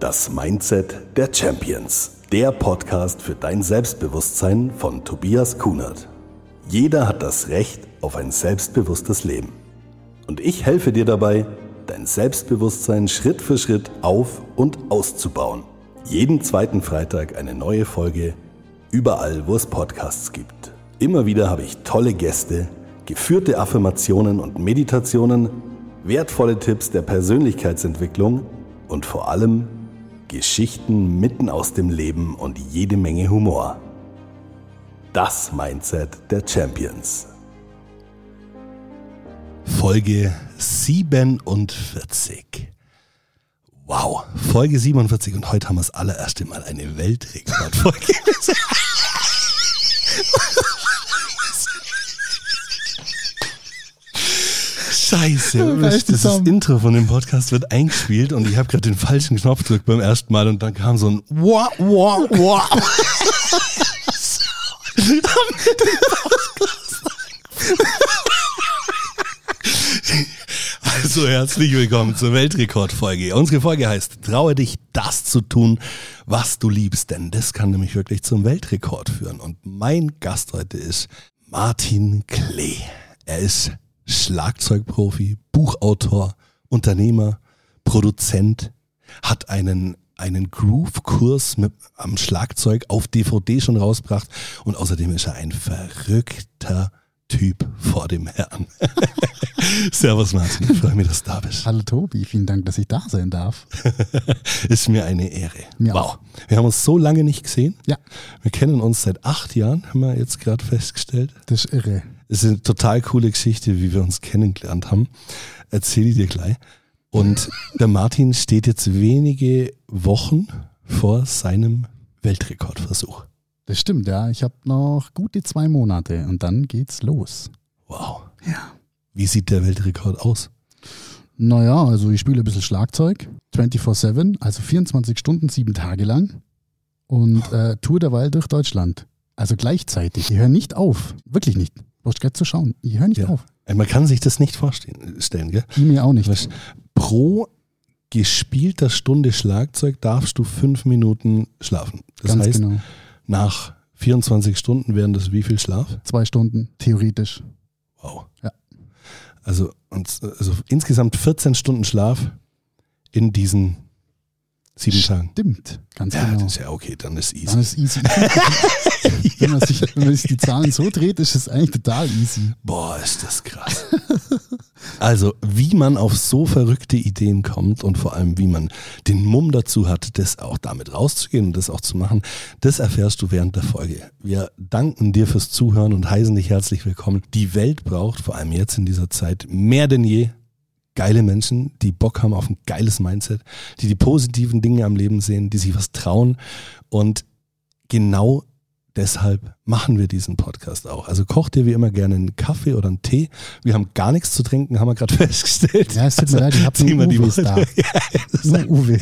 Das Mindset der Champions. Der Podcast für dein Selbstbewusstsein von Tobias Kunert. Jeder hat das Recht auf ein selbstbewusstes Leben. Und ich helfe dir dabei, dein Selbstbewusstsein Schritt für Schritt auf und auszubauen. Jeden zweiten Freitag eine neue Folge, überall wo es Podcasts gibt. Immer wieder habe ich tolle Gäste, geführte Affirmationen und Meditationen, wertvolle Tipps der Persönlichkeitsentwicklung und vor allem Geschichten mitten aus dem Leben und jede Menge Humor. Das Mindset der Champions. Folge 47. Wow, Folge 47 und heute haben wir das allererste Mal eine Weltrekordfolge. Scheiße, das, das Intro von dem Podcast wird eingespielt und ich habe gerade den falschen Knopf gedrückt beim ersten Mal und dann kam so ein Wah, Wah, Wah. Also herzlich willkommen zur Weltrekordfolge. Unsere Folge heißt Traue dich, das zu tun, was du liebst, denn das kann nämlich wirklich zum Weltrekord führen. Und mein Gast heute ist Martin Klee. Er ist Schlagzeugprofi, Buchautor, Unternehmer, Produzent, hat einen einen Groove-Kurs mit am Schlagzeug auf DVD schon rausgebracht und außerdem ist er ein verrückter Typ vor dem Herrn. Servus Martin, ich freue mich, dass du da bist. Hallo Tobi, vielen Dank, dass ich da sein darf. ist mir eine Ehre. Mir wow. auch. Wir haben uns so lange nicht gesehen. Ja. Wir kennen uns seit acht Jahren, haben wir jetzt gerade festgestellt. Das ist irre. Es ist eine total coole Geschichte, wie wir uns kennengelernt haben. Erzähle ich dir gleich. Und der Martin steht jetzt wenige Wochen vor seinem Weltrekordversuch. Das stimmt, ja. Ich habe noch gute zwei Monate und dann geht's los. Wow. Ja. Wie sieht der Weltrekord aus? Naja, also ich spiele ein bisschen Schlagzeug, 24-7, also 24 Stunden, sieben Tage lang und äh, tour derweil durch Deutschland. Also gleichzeitig. Ich höre nicht auf. Wirklich nicht. Brauchst gerade zu schauen. Ich höre nicht Ja. auf. Man kann sich das nicht vorstellen, stellen, gell? Ich mir auch nicht. Weißt, pro gespielter Stunde Schlagzeug darfst du fünf Minuten schlafen. Das Ganz heißt, genau. nach 24 Stunden wären das wie viel Schlaf? Zwei Stunden, theoretisch. Wow. Ja. Also, also insgesamt 14 Stunden Schlaf in diesen sieben Tagen. Stimmt. Ganz Ja, genau. das ist ja okay, dann ist easy. Dann ist easy. wenn, man sich, wenn man sich die Zahlen so dreht, ist es eigentlich total easy. Boah, ist das krass. Also, wie man auf so verrückte Ideen kommt und vor allem, wie man den Mumm dazu hat, das auch damit rauszugehen und das auch zu machen, das erfährst du während der Folge. Wir danken dir fürs Zuhören und heißen dich herzlich willkommen. Die Welt braucht vor allem jetzt in dieser Zeit mehr denn je geile Menschen, die Bock haben auf ein geiles Mindset, die die positiven Dinge am Leben sehen, die sich was trauen und genau deshalb machen wir diesen Podcast auch. Also koch dir wie immer gerne einen Kaffee oder einen Tee. Wir haben gar nichts zu trinken, haben wir gerade festgestellt. Ja, es tut mir leid, ich habe nur Worte. da. Ja, das ist Nur Uwe.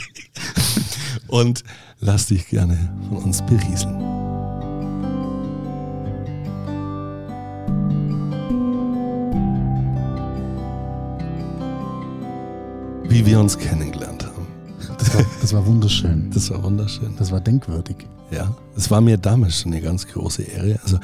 und lass dich gerne von uns berieseln. Wie wir uns kennengelernt haben. Das war, das war wunderschön. Das war wunderschön. Das war denkwürdig. Ja, es war mir damals schon eine ganz große Ehre. Also,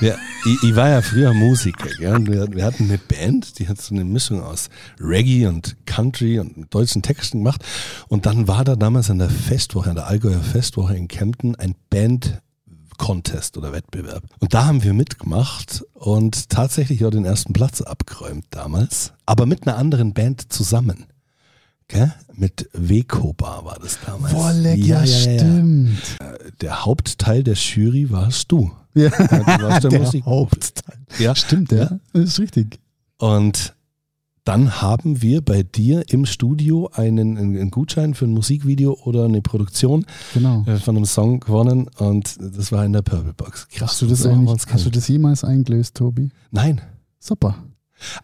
wir, ich, ich war ja früher Musiker. Gell? Wir, wir hatten eine Band, die hat so eine Mischung aus Reggae und Country und deutschen Texten gemacht. Und dann war da damals an der Festwoche, an der Allgäuer Festwoche in Kempten ein Band Contest oder Wettbewerb. Und da haben wir mitgemacht und tatsächlich auch den ersten Platz abgeräumt damals, aber mit einer anderen Band zusammen. Gell? Mit Wekoba war das damals. Wolleck, ja, stimmt. Der Hauptteil der Jury warst du. Ja, du warst der der Musik- Hauptteil. Ja. Stimmt, ja. Das ist richtig. Und dann haben wir bei dir im Studio einen, einen Gutschein für ein Musikvideo oder eine Produktion Genau. äh, von einem Song gewonnen und das war in der Purple Box. Krass. Hast du das, eigentlich, hast du das jemals eingelöst, Tobi? Nein. Super.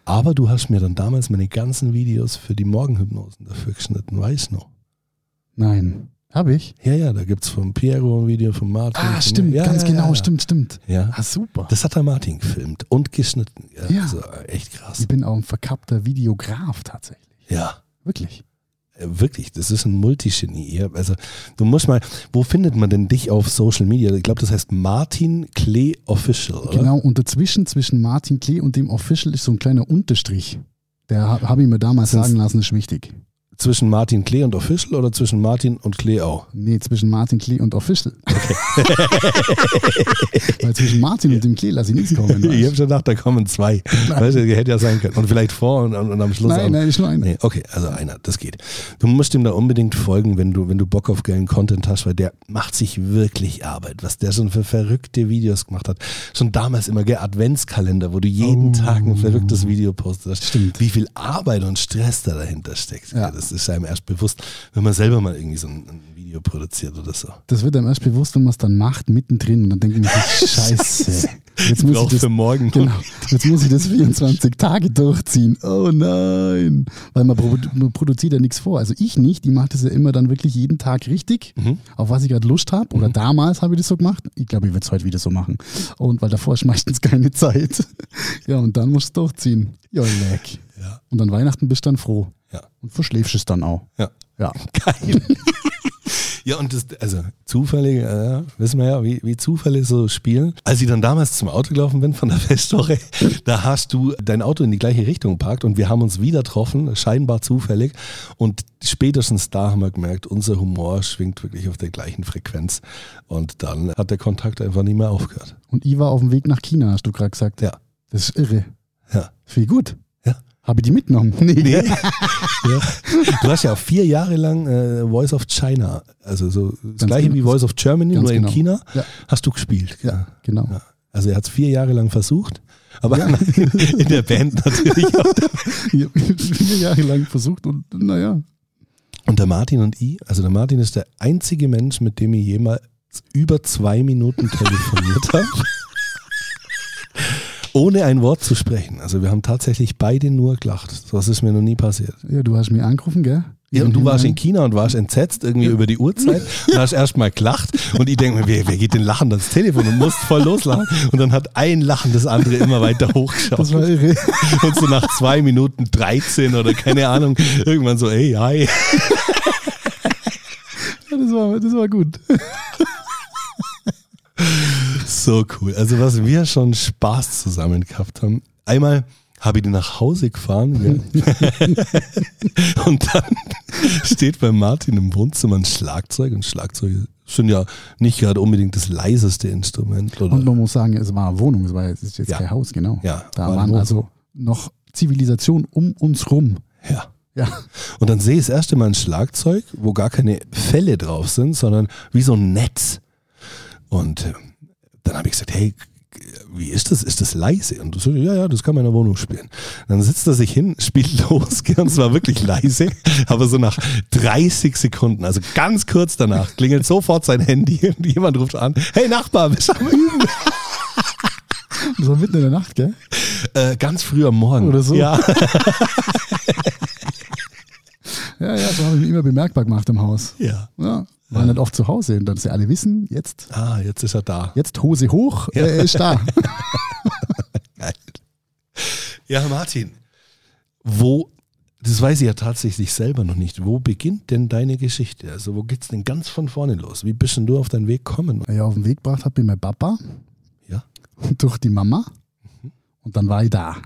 Aber du hast mir dann damals meine ganzen Videos für die Morgenhypnosen dafür geschnitten, weiß noch. Nein. Habe ich? Ja, ja, da gibt es vom Piero ein Video, von Martin. Ah, von stimmt, ja, ganz ja, genau, ja. stimmt, stimmt. Ja. Ah, super. Das hat der Martin gefilmt und geschnitten. Ja, Ja. Also echt krass. Ich bin auch ein verkappter Videograf tatsächlich. Ja. Wirklich. Äh, Wirklich, das ist ein Multigenie. Also du musst mal, wo findet man denn dich auf Social Media? Ich glaube, das heißt Martin Klee Official, oder? Genau, und dazwischen, zwischen Martin Klee und dem Official ist so ein kleiner Unterstrich. Der ha- habe ich mir damals sagen lassen, ist wichtig. Zwischen Martin Klee und Official oder zwischen Martin und Klee auch? Nee, zwischen Martin Klee und Official. Weil zwischen Martin und dem Klee lasse ich nichts kommen. Ich habe schon gedacht, da kommen zwei. Weißt du, hätte ja sein können. Und vielleicht vor und, und, und am Schluss Nein, auch. nein, ist nur einer. Nee, okay, also einer, das geht. Du musst ihm da unbedingt folgen, wenn du, wenn du Bock auf geilen Content hast, weil der macht sich wirklich Arbeit, was der schon für verrückte Videos gemacht hat. Schon damals immer, gell, Adventskalender, wo du jeden Oh. Tag ein verrücktes Video postest. Stimmt. Wie viel Arbeit und Stress da dahinter steckt. Ja. gell. Das ist einem erst bewusst, wenn man selber mal irgendwie so ein, ein Video produziert oder so. Das wird einem erst bewusst, wenn man es dann macht, mittendrin. Und dann denke ich mir, so, scheiße. Jetzt muss ich das für morgen. Genau. Jetzt muss ich das 24 Tage durchziehen. Oh nein. Weil man, produ man produziert ja nichts vor. Also ich nicht. Ich mache das ja immer dann wirklich jeden Tag richtig, Mhm. auf was ich gerade Lust habe. Oder damals habe ich das so gemacht. Ich glaube, ich würde es heute wieder so machen. Und weil davor ist meistens keine Zeit. Ja, und dann musst du es durchziehen. Ja, leck. Ja. Und an Weihnachten bist du dann froh. Ja. Und verschläfst es dann auch. Ja. Ja. Geil. Ja, und das, also zufällig, äh, wissen wir ja, wie, wie Zufälle so spielen. Als ich dann damals zum Auto gelaufen bin von der Festwoche, da hast du dein Auto in die gleiche Richtung geparkt und wir haben uns wieder getroffen, scheinbar zufällig. Und spätestens da haben wir gemerkt, unser Humor schwingt wirklich auf der gleichen Frequenz. Und dann hat der Kontakt einfach nicht mehr aufgehört. Und ich war auf dem Weg nach China, hast du gerade gesagt. Ja. Das ist irre. Ja. Viel gut. Habe ich die mitgenommen? Nee. Nee. ja. Du hast ja vier Jahre lang äh, Voice of China, also so das Ganz gleiche genau. wie Voice of Germany, Ganz nur genau. in China, Ja. hast du gespielt. Ja, genau. Ja. Also er hat es vier Jahre lang versucht, aber in der Band natürlich auch. Vier Jahre lang versucht und naja. Und der Martin und ich, also der Martin ist der einzige Mensch, mit dem ich jemals über zwei Minuten telefoniert habe. Ohne ein Wort zu sprechen. Also wir haben tatsächlich beide nur gelacht. Das ist mir noch nie passiert. Ja, du hast mich angerufen, gell? Ja, und du warst in China und warst entsetzt irgendwie über die Uhrzeit und hast erstmal gelacht und ich denke mir, wer, wer geht denn lachend ans Telefon und musst voll loslachen und dann hat ein Lachen das andere immer weiter hochgeschaut. Das war irre. Und so nach zwei Minuten 13 oder keine Ahnung, irgendwann so, ey, hi. Das, war, das war gut. So cool. Also was wir schon Spaß zusammen gehabt haben. Einmal habe ich die nach Hause gefahren und dann steht bei Martin im Wohnzimmer ein Schlagzeug und Schlagzeuge sind ja nicht gerade unbedingt das leiseste Instrument. Oder? Und man muss sagen, es war eine Wohnung, es war es ist jetzt Ja. kein Haus, genau. Ja, da war waren also noch Zivilisation um uns rum. ja. Ja. Und dann sehe ich das erste Mal ein Schlagzeug, wo gar keine Fälle drauf sind, sondern wie so ein Netz. Und äh, dann habe ich gesagt, hey, wie ist das? Ist das leise? Und du so, ja, ja, das kann man in der Wohnung spielen. Dann sitzt er sich hin, spielt los, und es war wirklich leise, aber so nach 30 Sekunden, also ganz kurz danach, klingelt sofort sein Handy und jemand ruft an, hey Nachbar, wir sind am Üben. Das war mitten in der Nacht, gell? Äh, ganz früh am Morgen. Oder so. Ja, Ja, ja, so habe ich mich immer bemerkbar gemacht im Haus. ja. Ja. Waren nicht oft zu Hause und dass sie alle wissen, jetzt, Ah, jetzt ist er da. jetzt Hose hoch, äh, er ist da. Geil. Ja, Martin, wo, das weiß ich ja tatsächlich selber noch nicht, wo beginnt denn deine Geschichte? Also wo geht's denn ganz von vorne los? Wie bist denn du auf deinen Weg gekommen? Ja, auf den Weg gebracht hat mir mein Papa Ja. und durch die Mama. Und dann war ich da.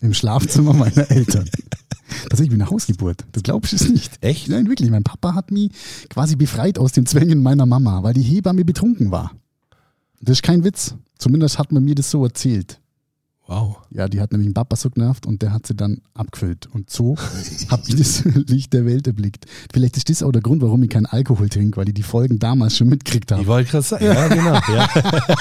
Im Schlafzimmer meiner Eltern. Tatsächlich wie eine Hausgeburt. Das glaubst du es nicht. Echt? Nein, wirklich. Mein Papa hat mich quasi befreit aus den Zwängen meiner Mama, weil die Hebamme betrunken war. Das ist kein Witz. Zumindest hat man mir das so erzählt. Wow. Ja, die hat nämlich den Papa so genervt und der hat sie dann abgefüllt. Und so habe ich das Licht der Welt erblickt. Vielleicht ist das auch der Grund, warum ich keinen Alkohol trinke, weil ich die Folgen damals schon mitgekriegt Ich habe. wollte gerade sagen, ja, genau. Ja.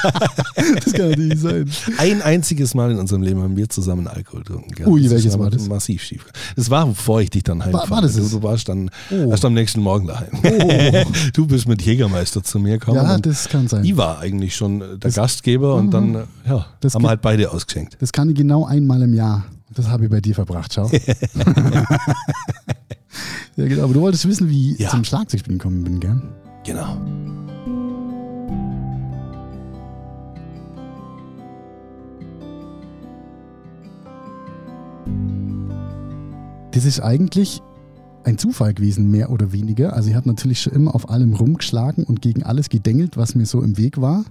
Das kann natürlich sein. Ein einziges Mal in unserem Leben haben wir zusammen Alkohol getrunken. gell? Ui, welches war das? Massiv schief. Das war, bevor ich dich dann heimfahre. war das du, du warst dann Oh. erst am nächsten Morgen daheim. Oh. Du bist mit Jägermeister zu mir gekommen. Ja, das kann sein. ich war eigentlich schon der Das- Gastgeber und dann äh, ja, Das haben wir halt beide ausgeschenkt. Das kann ich genau einmal im Jahr. Das habe ich bei dir verbracht, schau. ja, genau. Aber du wolltest wissen, wie ich Ja. zum Schlagzeugspielen gekommen bin, gell? Genau. Das ist eigentlich ein Zufall gewesen, mehr oder weniger. Also ich habe natürlich schon immer auf allem rumgeschlagen und gegen alles gedengelt, was mir so im Weg war.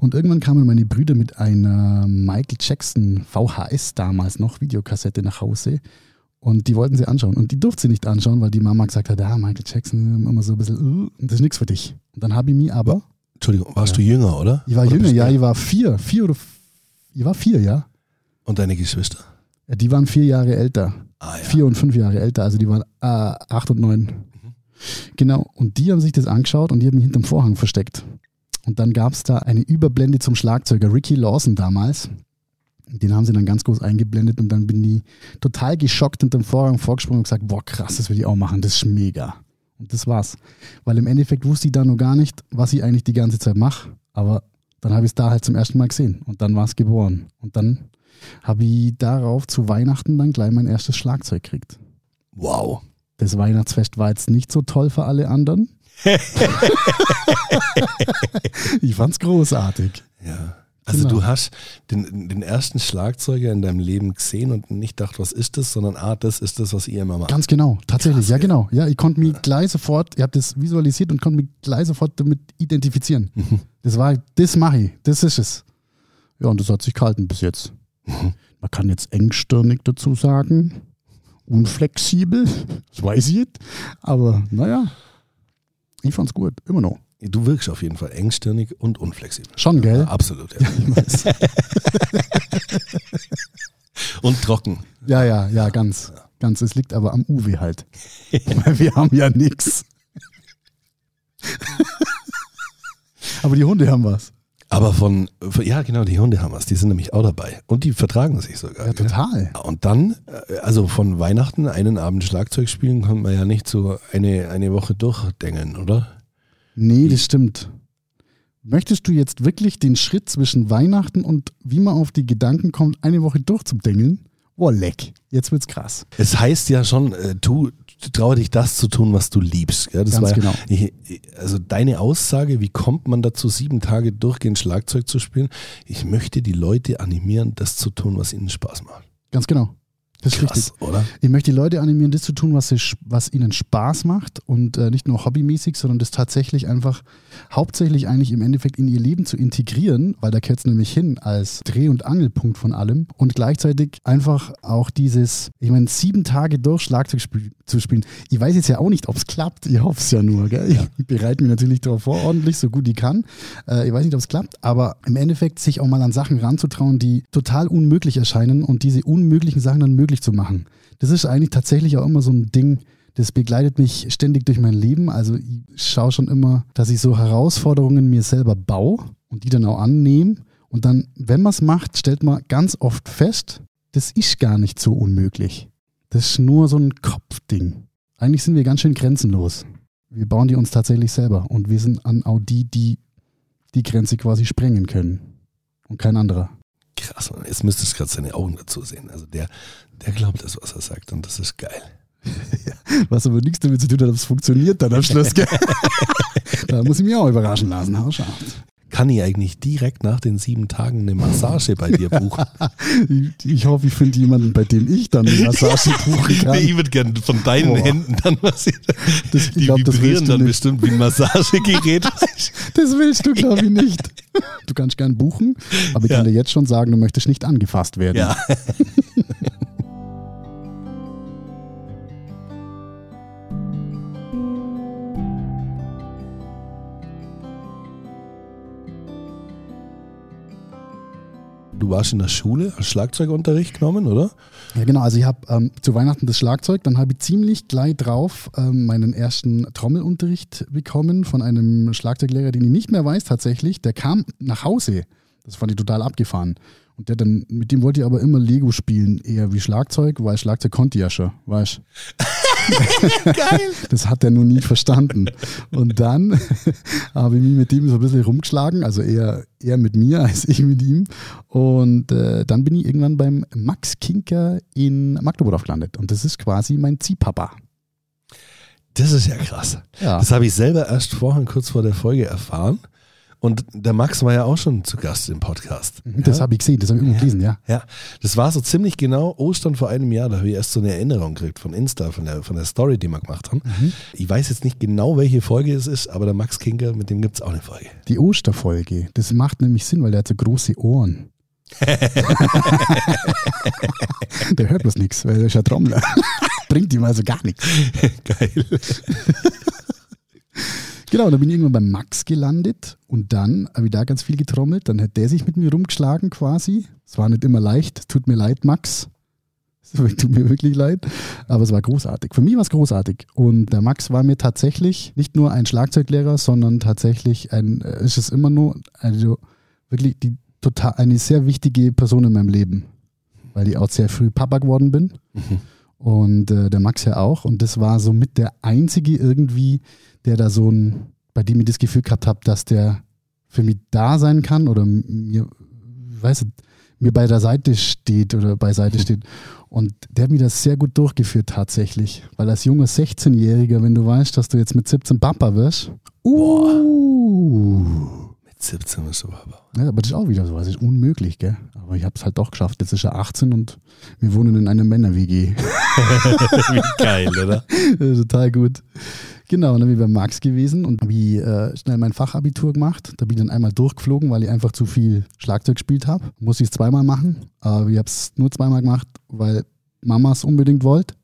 Und irgendwann kamen meine Brüder mit einer Michael Jackson VHS damals noch Videokassette nach Hause. Und die wollten sie anschauen. Und die durfte sie nicht anschauen, weil die Mama gesagt hat, ja, Michael Jackson, immer so ein bisschen, uh, das ist nichts für dich. Und dann habe ich mich aber. Entschuldigung, warst Ja. du jünger, oder? Ich war Oder jünger, ja, ich war vier, vier oder, ich war vier, ja. Und deine Geschwister? Ja, Die waren vier Jahre älter. Ah ja. Vier und fünf Jahre älter, also die waren äh, acht und neun. Genau, und die haben sich das angeschaut und die haben mich hinterm Vorhang versteckt. Und dann gab es da eine Überblende zum Schlagzeuger Ricky Lawson damals. Den haben sie dann ganz groß eingeblendet und dann bin die total geschockt hinterm Vorhang vorgesprungen und gesagt, boah krass, das will ich auch machen, das ist mega. Und das war's. Weil im Endeffekt wusste ich da noch gar nicht, was ich eigentlich die ganze Zeit mache. Aber dann habe ich es da halt zum ersten Mal gesehen und dann war es geboren. Und dann habe ich darauf zu Weihnachten dann gleich mein erstes Schlagzeug gekriegt. Wow. Das Weihnachtsfest war jetzt nicht so toll für alle anderen. Ich fand's großartig. Ja. Also Genau. du hast den, den ersten Schlagzeuger in deinem Leben gesehen und nicht gedacht, was ist das, sondern ah, das ist das, was ihr immer macht. Ganz genau, tatsächlich, Krass, ja genau. Ja, ich konnte mich gleich sofort, ich habe das visualisiert und konnte mich gleich sofort damit identifizieren. Mhm. Das war, das mache ich, das ist es. Ja, und das hat sich gehalten bis jetzt. Mhm. Man kann jetzt engstirnig dazu sagen, unflexibel, das weiß ich nicht, aber naja, ich fand's gut, immer noch. Du wirkst auf jeden Fall engstirnig und unflexibel. Schon, gell? Ja, absolut, ja. Und trocken. Ja, ja, ja, ganz. Ganz. Es liegt aber am Uwe halt. Weil wir haben ja nichts. aber die Hunde haben was. Aber von, von- ja genau, die Hunde haben was, die sind nämlich auch dabei. Und die vertragen sich sogar. Ja, total. Und dann, äh, also von Weihnachten einen Abend Schlagzeug spielen, kann man ja nicht so eine, eine Woche durchdengeln, oder? Nee, das stimmt. Möchtest du jetzt wirklich den Schritt zwischen Weihnachten und wie man auf die Gedanken kommt, eine Woche durchzudengeln? Boah, leck. Jetzt wird's krass. Es heißt ja schon, äh, tu, traue dich das zu tun, was du liebst. Gell? Das Ganz war genau. ich, also deine Aussage, wie kommt man dazu, sieben Tage durchgehend Schlagzeug zu spielen? Ich möchte die Leute animieren, das zu tun, was ihnen Spaß macht. Ganz genau. Das ist richtig. Krass, oder? Ich möchte die Leute animieren, das zu tun, was, sie, was ihnen Spaß macht und äh, nicht nur hobbymäßig, sondern das tatsächlich einfach hauptsächlich eigentlich im Endeffekt in ihr Leben zu integrieren, weil da gehört es nämlich hin als Dreh- und Angelpunkt von allem und gleichzeitig einfach auch dieses, ich meine, sieben Tage durch Schlagzeug spiel zu spielen. Ich weiß jetzt ja auch nicht, ob es klappt, ich hoffe es ja nur. Gell? Ich bereite mich natürlich darauf vor, ordentlich, so gut ich kann. Äh, ich weiß nicht, ob es klappt, aber im Endeffekt sich auch mal an Sachen ranzutrauen, die total unmöglich erscheinen und diese unmöglichen Sachen dann möglich zu machen. Das ist eigentlich tatsächlich auch immer so ein Ding, das begleitet mich ständig durch mein Leben. Also ich schaue schon immer, dass ich so Herausforderungen mir selber baue und die dann auch annehme. Und dann, wenn man es macht, stellt man ganz oft fest, das ist gar nicht so unmöglich. Das ist nur so ein Kopfding. Eigentlich sind wir ganz schön grenzenlos. Wir bauen die uns tatsächlich selber und wir sind an auch die, die die Grenze quasi sprengen können. Und kein anderer. Krass, Mann. jetzt müsstest du gerade seine Augen dazu sehen. Also der, der glaubt das, was er sagt und das ist geil. Was aber nichts damit zu tun hat, ob es funktioniert dann am Schluss. da muss ich mich auch überraschen lassen. Hau. Kann ich eigentlich direkt nach den sieben Tagen eine Massage bei dir buchen? Ich, hoffe, ich finde jemanden, bei dem ich dann eine Massage buchen kann. Nee, ich würde gerne von deinen Boah. Händen dann was. Das- ich Die glaub, vibrieren dann nicht. bestimmt wie ein Massagegerät. Das willst du, glaube ich, nicht. Du kannst gern buchen, aber ich Ja. kann dir jetzt schon sagen, du möchtest nicht angefasst werden. ja. Du warst in der Schule, hast Schlagzeugunterricht genommen, oder? Ja, genau. Also ich habe ähm, zu Weihnachten das Schlagzeug, dann habe ich ziemlich gleich drauf ähm, meinen ersten Trommelunterricht bekommen von einem Schlagzeuglehrer, den ich nicht mehr weiß tatsächlich. Der kam nach Hause. Das fand ich total abgefahren. Und der dann, mit dem wollte ich aber immer Lego spielen, eher wie Schlagzeug, weil Schlagzeug konnte ich ja schon, weißt Geil. Das hat er noch nie verstanden. Und dann habe ich mich mit dem so ein bisschen rumgeschlagen, also eher, eher mit mir als ich mit ihm. Und äh, dann bin ich irgendwann beim Max Kinker in Magdeburg gelandet. Und das ist quasi mein Ziehpapa. Das ist ja krass. Ja. Das habe ich selber erst vorhin kurz vor der Folge erfahren. Und der Max war ja auch schon zu Gast im Podcast. Das ja? habe ich gesehen, das habe ich immer gelesen, ja. Ja, das war so ziemlich genau Ostern vor einem Jahr. Da habe ich erst so eine Erinnerung gekriegt von Insta, von der, von der Story, die wir gemacht haben. Ich weiß jetzt nicht genau, welche Folge es ist, aber der Max Kinker, mit dem gibt es auch eine Folge. Die Osterfolge, das macht nämlich Sinn, weil der hat so große Ohren. der hört bloß nichts, weil er ist ja Trommler. Bringt ihm also gar nichts. Geil. Genau, dann bin ich irgendwann beim Max gelandet und dann habe ich da ganz viel getrommelt. Dann hat der sich mit mir rumgeschlagen quasi. Es war nicht immer leicht. Tut mir leid, Max. Es tut mir wirklich leid. Aber es war großartig. Für mich war es großartig. Und der Max war mir tatsächlich nicht nur ein Schlagzeuglehrer, sondern tatsächlich ein, äh, ist es immer nur, also wirklich die total, eine sehr wichtige Person in meinem Leben. Weil ich auch sehr früh Papa geworden bin. Und äh, der Max ja auch. Und das war somit der einzige irgendwie, der da so ein, bei dem ich das Gefühl gehabt habe, dass der für mich da sein kann oder mir, weißt du, mir bei der Seite steht oder beiseite steht. Und der hat mir das sehr gut durchgeführt tatsächlich. Weil als junger 16-Jähriger, wenn du weißt, dass du jetzt mit 17 Papa wirst, uh, Mit 17 bist du aber. ja, aber das ist auch wieder so, das ist unmöglich, gell? Aber ich habe es halt doch geschafft. Jetzt ist er 18 und wir wohnen in einer Männer-WG. Wie geil, oder? Total gut. Genau, und dann bin ich bei Max gewesen und habe äh, schnell mein Fachabitur gemacht. Da bin ich dann einmal durchgeflogen, weil ich einfach zu viel Schlagzeug gespielt habe. Musste ich es zweimal machen, aber ich habe es nur zweimal gemacht, weil Mama es unbedingt wollte.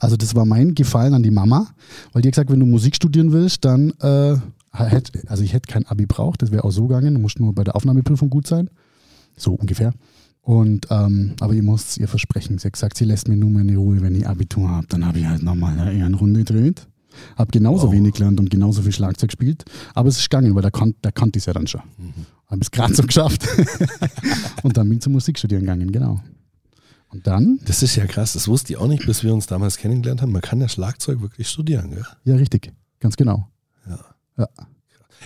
Also das war mein Gefallen an die Mama, weil die hat gesagt, wenn du Musik studieren willst, dann, äh, also ich hätte kein Abi braucht, das wäre auch so gegangen, du musst nur bei der Aufnahmeprüfung gut sein. So ungefähr. Und, ähm, aber ich muss ihr versprechen. Sie hat gesagt, sie lässt mir nur meine Ruhe, wenn ich Abitur habe. Dann habe ich halt nochmal eine Ehrenrunde gedreht. Habe genauso Wow. wenig gelernt und genauso viel Schlagzeug gespielt. Aber es ist gegangen, weil da, kon da konnte ich es ja dann schon. Habe es gerade so geschafft. und dann bin ich zum Musikstudieren gegangen, genau. Und dann, Das ist ja krass, das wusste ich auch nicht, bis wir uns damals kennengelernt haben. Man kann ja Schlagzeug wirklich studieren, gell? ja richtig, ganz genau. Ja. Ja.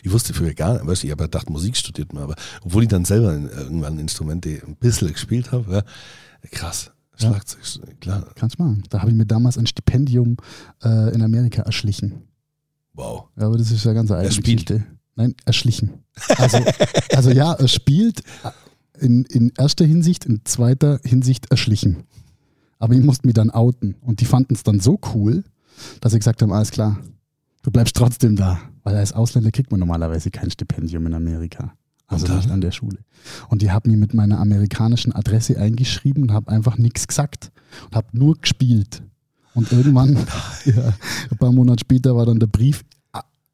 Ich wusste früher gar nicht, weißt ich habe gedacht, Musik studiert man, aber obwohl ich dann selber irgendwann Instrumente ein bisschen gespielt habe, ja, krass. Ja. Schlagzeug, klar. Kannst machen. Da habe ich mir damals ein Stipendium äh, in Amerika erschlichen. Wow. Ja, aber das ist ja ganz eine eigene spielt. Geschichte. Nein, erschlichen. Also, also ja, er spielt in, in erster Hinsicht, in zweiter Hinsicht erschlichen. Aber ich musste mich dann outen. Und die fanden es dann so cool, dass sie gesagt haben, alles klar, du bleibst trotzdem da. Weil als Ausländer kriegt man normalerweise kein Stipendium in Amerika. Also dann? nicht an der Schule. Und die haben mich mit meiner amerikanischen Adresse eingeschrieben und habe einfach nichts gesagt. Und habe nur gespielt. Und irgendwann, ja, ein paar Monate später war dann der Brief,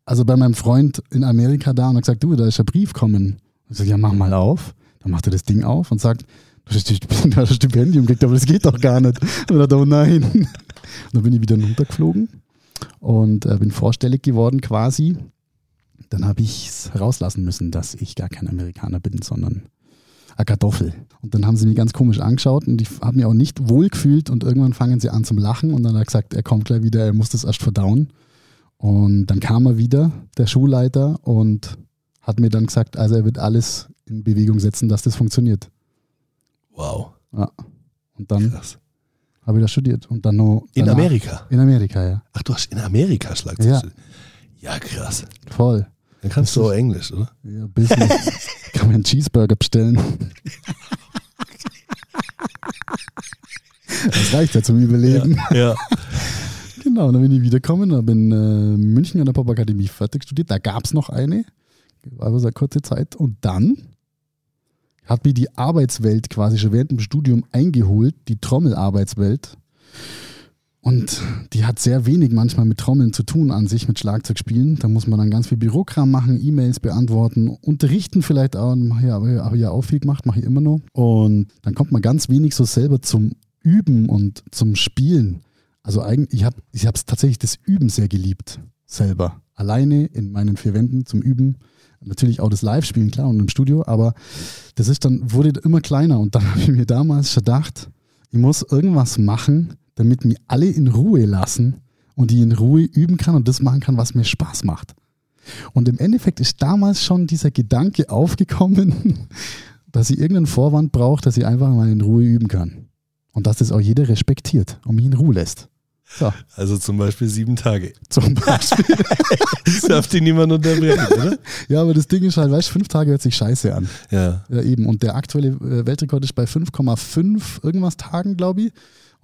also bei meinem Freund in Amerika da und hat gesagt, du, da ist ein Brief kommen. Ich sag, ja, mach mal auf. Dann macht er das Ding auf und sagt, du hast ein Stipendium- gekriegt, aber das geht doch gar nicht. Und dachte, oh nein. Und dann bin ich wieder runtergeflogen und äh, bin vorstellig geworden quasi. Dann habe ich es herauslassen müssen, dass ich gar kein Amerikaner bin, sondern eine Kartoffel. Und dann haben sie mich ganz komisch angeschaut und ich habe mich auch nicht wohl gefühlt und irgendwann fangen sie an zum Lachen und dann hat er gesagt, er kommt gleich wieder, er muss das erst verdauen. Und dann kam er wieder, der Schulleiter, und hat mir dann gesagt, also er wird alles in Bewegung setzen, dass das funktioniert. Wow. Ja. Und dann habe ich das studiert. Und dann noch In Amerika. In Amerika, ja. Ach, du hast in Amerika Schlagzeug Ja. Ja, krass. Voll. Dann kannst Das du auch Englisch, oder? Ja, Business. Kann man einen Cheeseburger bestellen. Das reicht ja zum Überleben. Ja. Genau, und dann bin ich wiedergekommen, habe in äh, München an der Popakademie fertig studiert. Da gab es noch eine, war aber so eine kurze Zeit. Und dann hat mich die Arbeitswelt quasi schon während dem Studium eingeholt, die Trommelarbeitswelt. Und die hat sehr wenig manchmal mit Trommeln zu tun an sich, mit Schlagzeugspielen. Da muss man dann ganz viel Bürokram machen, E-Mails beantworten, unterrichten vielleicht auch. Habe ich ja auch viel gemacht, mache ich immer noch. Und dann kommt man ganz wenig so selber zum Üben und zum Spielen. Also eigentlich, ich habe ich es tatsächlich das Üben sehr geliebt, selber. Alleine in meinen vier Wänden zum Üben. Natürlich auch das Live-Spielen, klar, und im Studio, aber das ist dann, wurde immer kleiner und dann habe ich mir damals gedacht, ich muss irgendwas machen, damit mich alle in Ruhe lassen und ich in Ruhe üben kann und das machen kann, was mir Spaß macht. Und im Endeffekt ist damals schon dieser Gedanke aufgekommen, dass ich irgendeinen Vorwand brauche, dass ich einfach mal in Ruhe üben kann. Und dass das auch jeder respektiert und mich in Ruhe lässt. So, Also zum Beispiel sieben Tage. zum Beispiel. Darf die niemand unterbrechen, oder? ja, aber das Ding ist halt, weißt du, fünf Tage hört sich scheiße an. Ja. Ja, eben. Und der aktuelle äh, Weltrekord ist bei 5,5 irgendwas Tagen, glaube ich.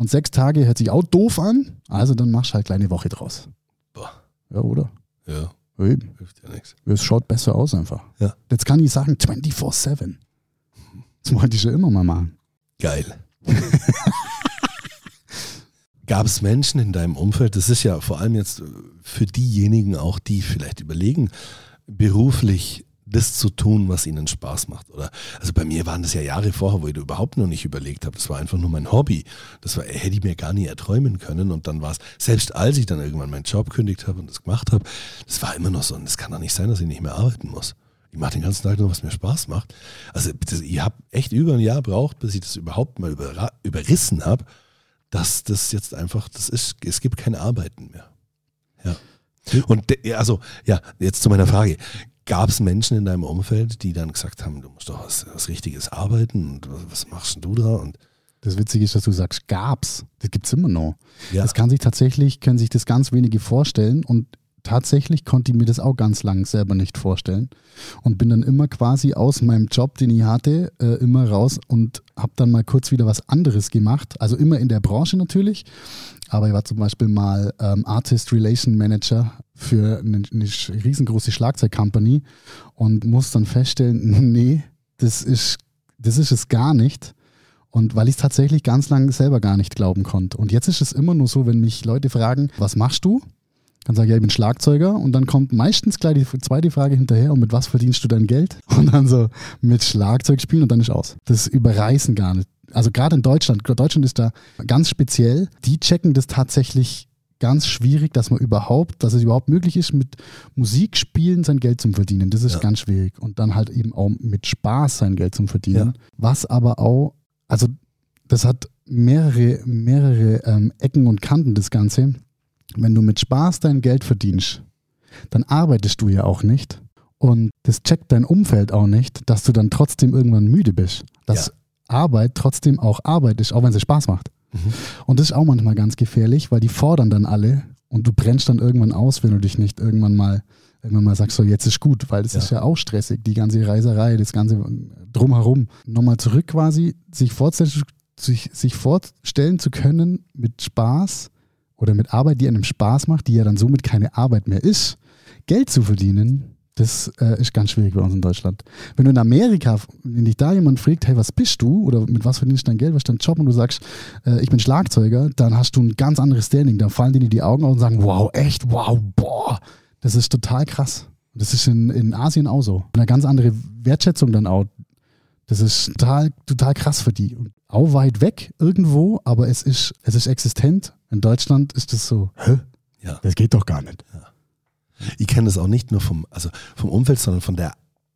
Und sechs Tage hört sich auch doof an. Also dann machst du halt kleine Woche draus. Boah. Ja, oder? Ja, Ja, eben. hilft ja nichts. Es schaut besser aus einfach. Ja. Jetzt kann ich sagen 24-7. Das wollte ich schon immer mal machen. Geil. Gab es Menschen in deinem Umfeld, das ist ja vor allem jetzt für diejenigen auch, die vielleicht überlegen, beruflich das zu tun, was ihnen Spaß macht, oder? Also bei mir waren das ja Jahre vorher, wo ich da überhaupt noch nicht überlegt habe. Das war einfach nur mein Hobby. Das war, hätte ich mir gar nie erträumen können. Und dann war es, selbst als ich dann irgendwann meinen Job kündigt habe und das gemacht habe, das war immer noch so, und es kann doch nicht sein, dass ich nicht mehr arbeiten muss. Ich mache den ganzen Tag nur, was mir Spaß macht. Also das, ich habe echt über ein Jahr braucht, bis ich das überhaupt mal über, überrissen habe, dass das jetzt einfach, das ist, es gibt kein Arbeiten mehr. Ja. Und de, also, ja, jetzt zu meiner Frage. Gab es Menschen in deinem Umfeld, die dann gesagt haben, du musst doch was, was Richtiges arbeiten und was, was machst denn du da? Und Das Witzige ist, dass du sagst, gab's. Das gibt's immer noch. ja, Das kann sich tatsächlich, können sich das ganz wenige vorstellen und tatsächlich konnte ich mir das auch ganz lang selber nicht vorstellen und bin dann immer quasi aus meinem Job, den ich hatte, äh, immer raus und habe dann mal kurz wieder was anderes gemacht. Also immer in der Branche natürlich, aber ich war zum Beispiel mal ähm, Artist Relation Manager für eine, eine riesengroße Schlagzeugcompany und muss dann feststellen, nee, das ist, das ist es gar nicht. Und weil ich es tatsächlich ganz lange selber gar nicht glauben konnte. Und jetzt ist es immer nur so, wenn mich Leute fragen, was machst du? Dann sage ich, ja, ich bin Schlagzeuger. Und dann kommt meistens gleich die zweite Frage hinterher, und mit was verdienst du dein Geld? Und dann so, mit Schlagzeug spielen und dann ist aus. Das überreißen gar nicht. Also gerade in Deutschland, Deutschland ist da ganz speziell. Die checken das tatsächlich ganz schwierig, dass man überhaupt, dass es überhaupt möglich ist, mit Musik spielen sein Geld zum Verdienen. Das ist Ja. ganz schwierig. Und dann halt eben auch mit Spaß sein Geld zum Verdienen. Ja. Was aber auch, also das hat mehrere, mehrere ähm, Ecken und Kanten, das Ganze. Wenn du mit Spaß dein Geld verdienst, dann arbeitest du ja auch nicht. Und das checkt dein Umfeld auch nicht, dass du dann trotzdem irgendwann müde bist. Dass Ja. Arbeit trotzdem auch Arbeit ist, auch wenn sie Spaß macht. Mhm. Und das ist auch manchmal ganz gefährlich, weil die fordern dann alle und du brennst dann irgendwann aus, wenn du dich nicht irgendwann mal, irgendwann mal sagst, so jetzt ist gut, weil das Ja. ist ja auch stressig, die ganze Reiserei, das ganze drumherum. Nochmal zurück quasi, sich sich, sich vorstellen zu können mit Spaß oder mit Arbeit, die einem Spaß macht, die ja dann somit keine Arbeit mehr ist, Geld zu verdienen, das äh, ist ganz schwierig bei uns in Deutschland. Wenn du in Amerika, wenn dich da jemand fragt, hey, was bist du oder mit was verdienst du dein Geld, was ist dein Job und du sagst, äh, ich bin Schlagzeuger, dann hast du ein ganz anderes Standing. Da fallen dir die Augen auf und sagen, wow, echt, wow, boah, das ist total krass. Das ist in, in Asien auch so. Eine ganz andere Wertschätzung dann auch. Das ist total, total krass für die. Auch weit weg irgendwo, aber es ist, es ist existent. In Deutschland ist das so, hä? Ja. Das geht doch gar nicht. Ich kenne das auch nicht nur vom, also vom Umfeld, sondern von der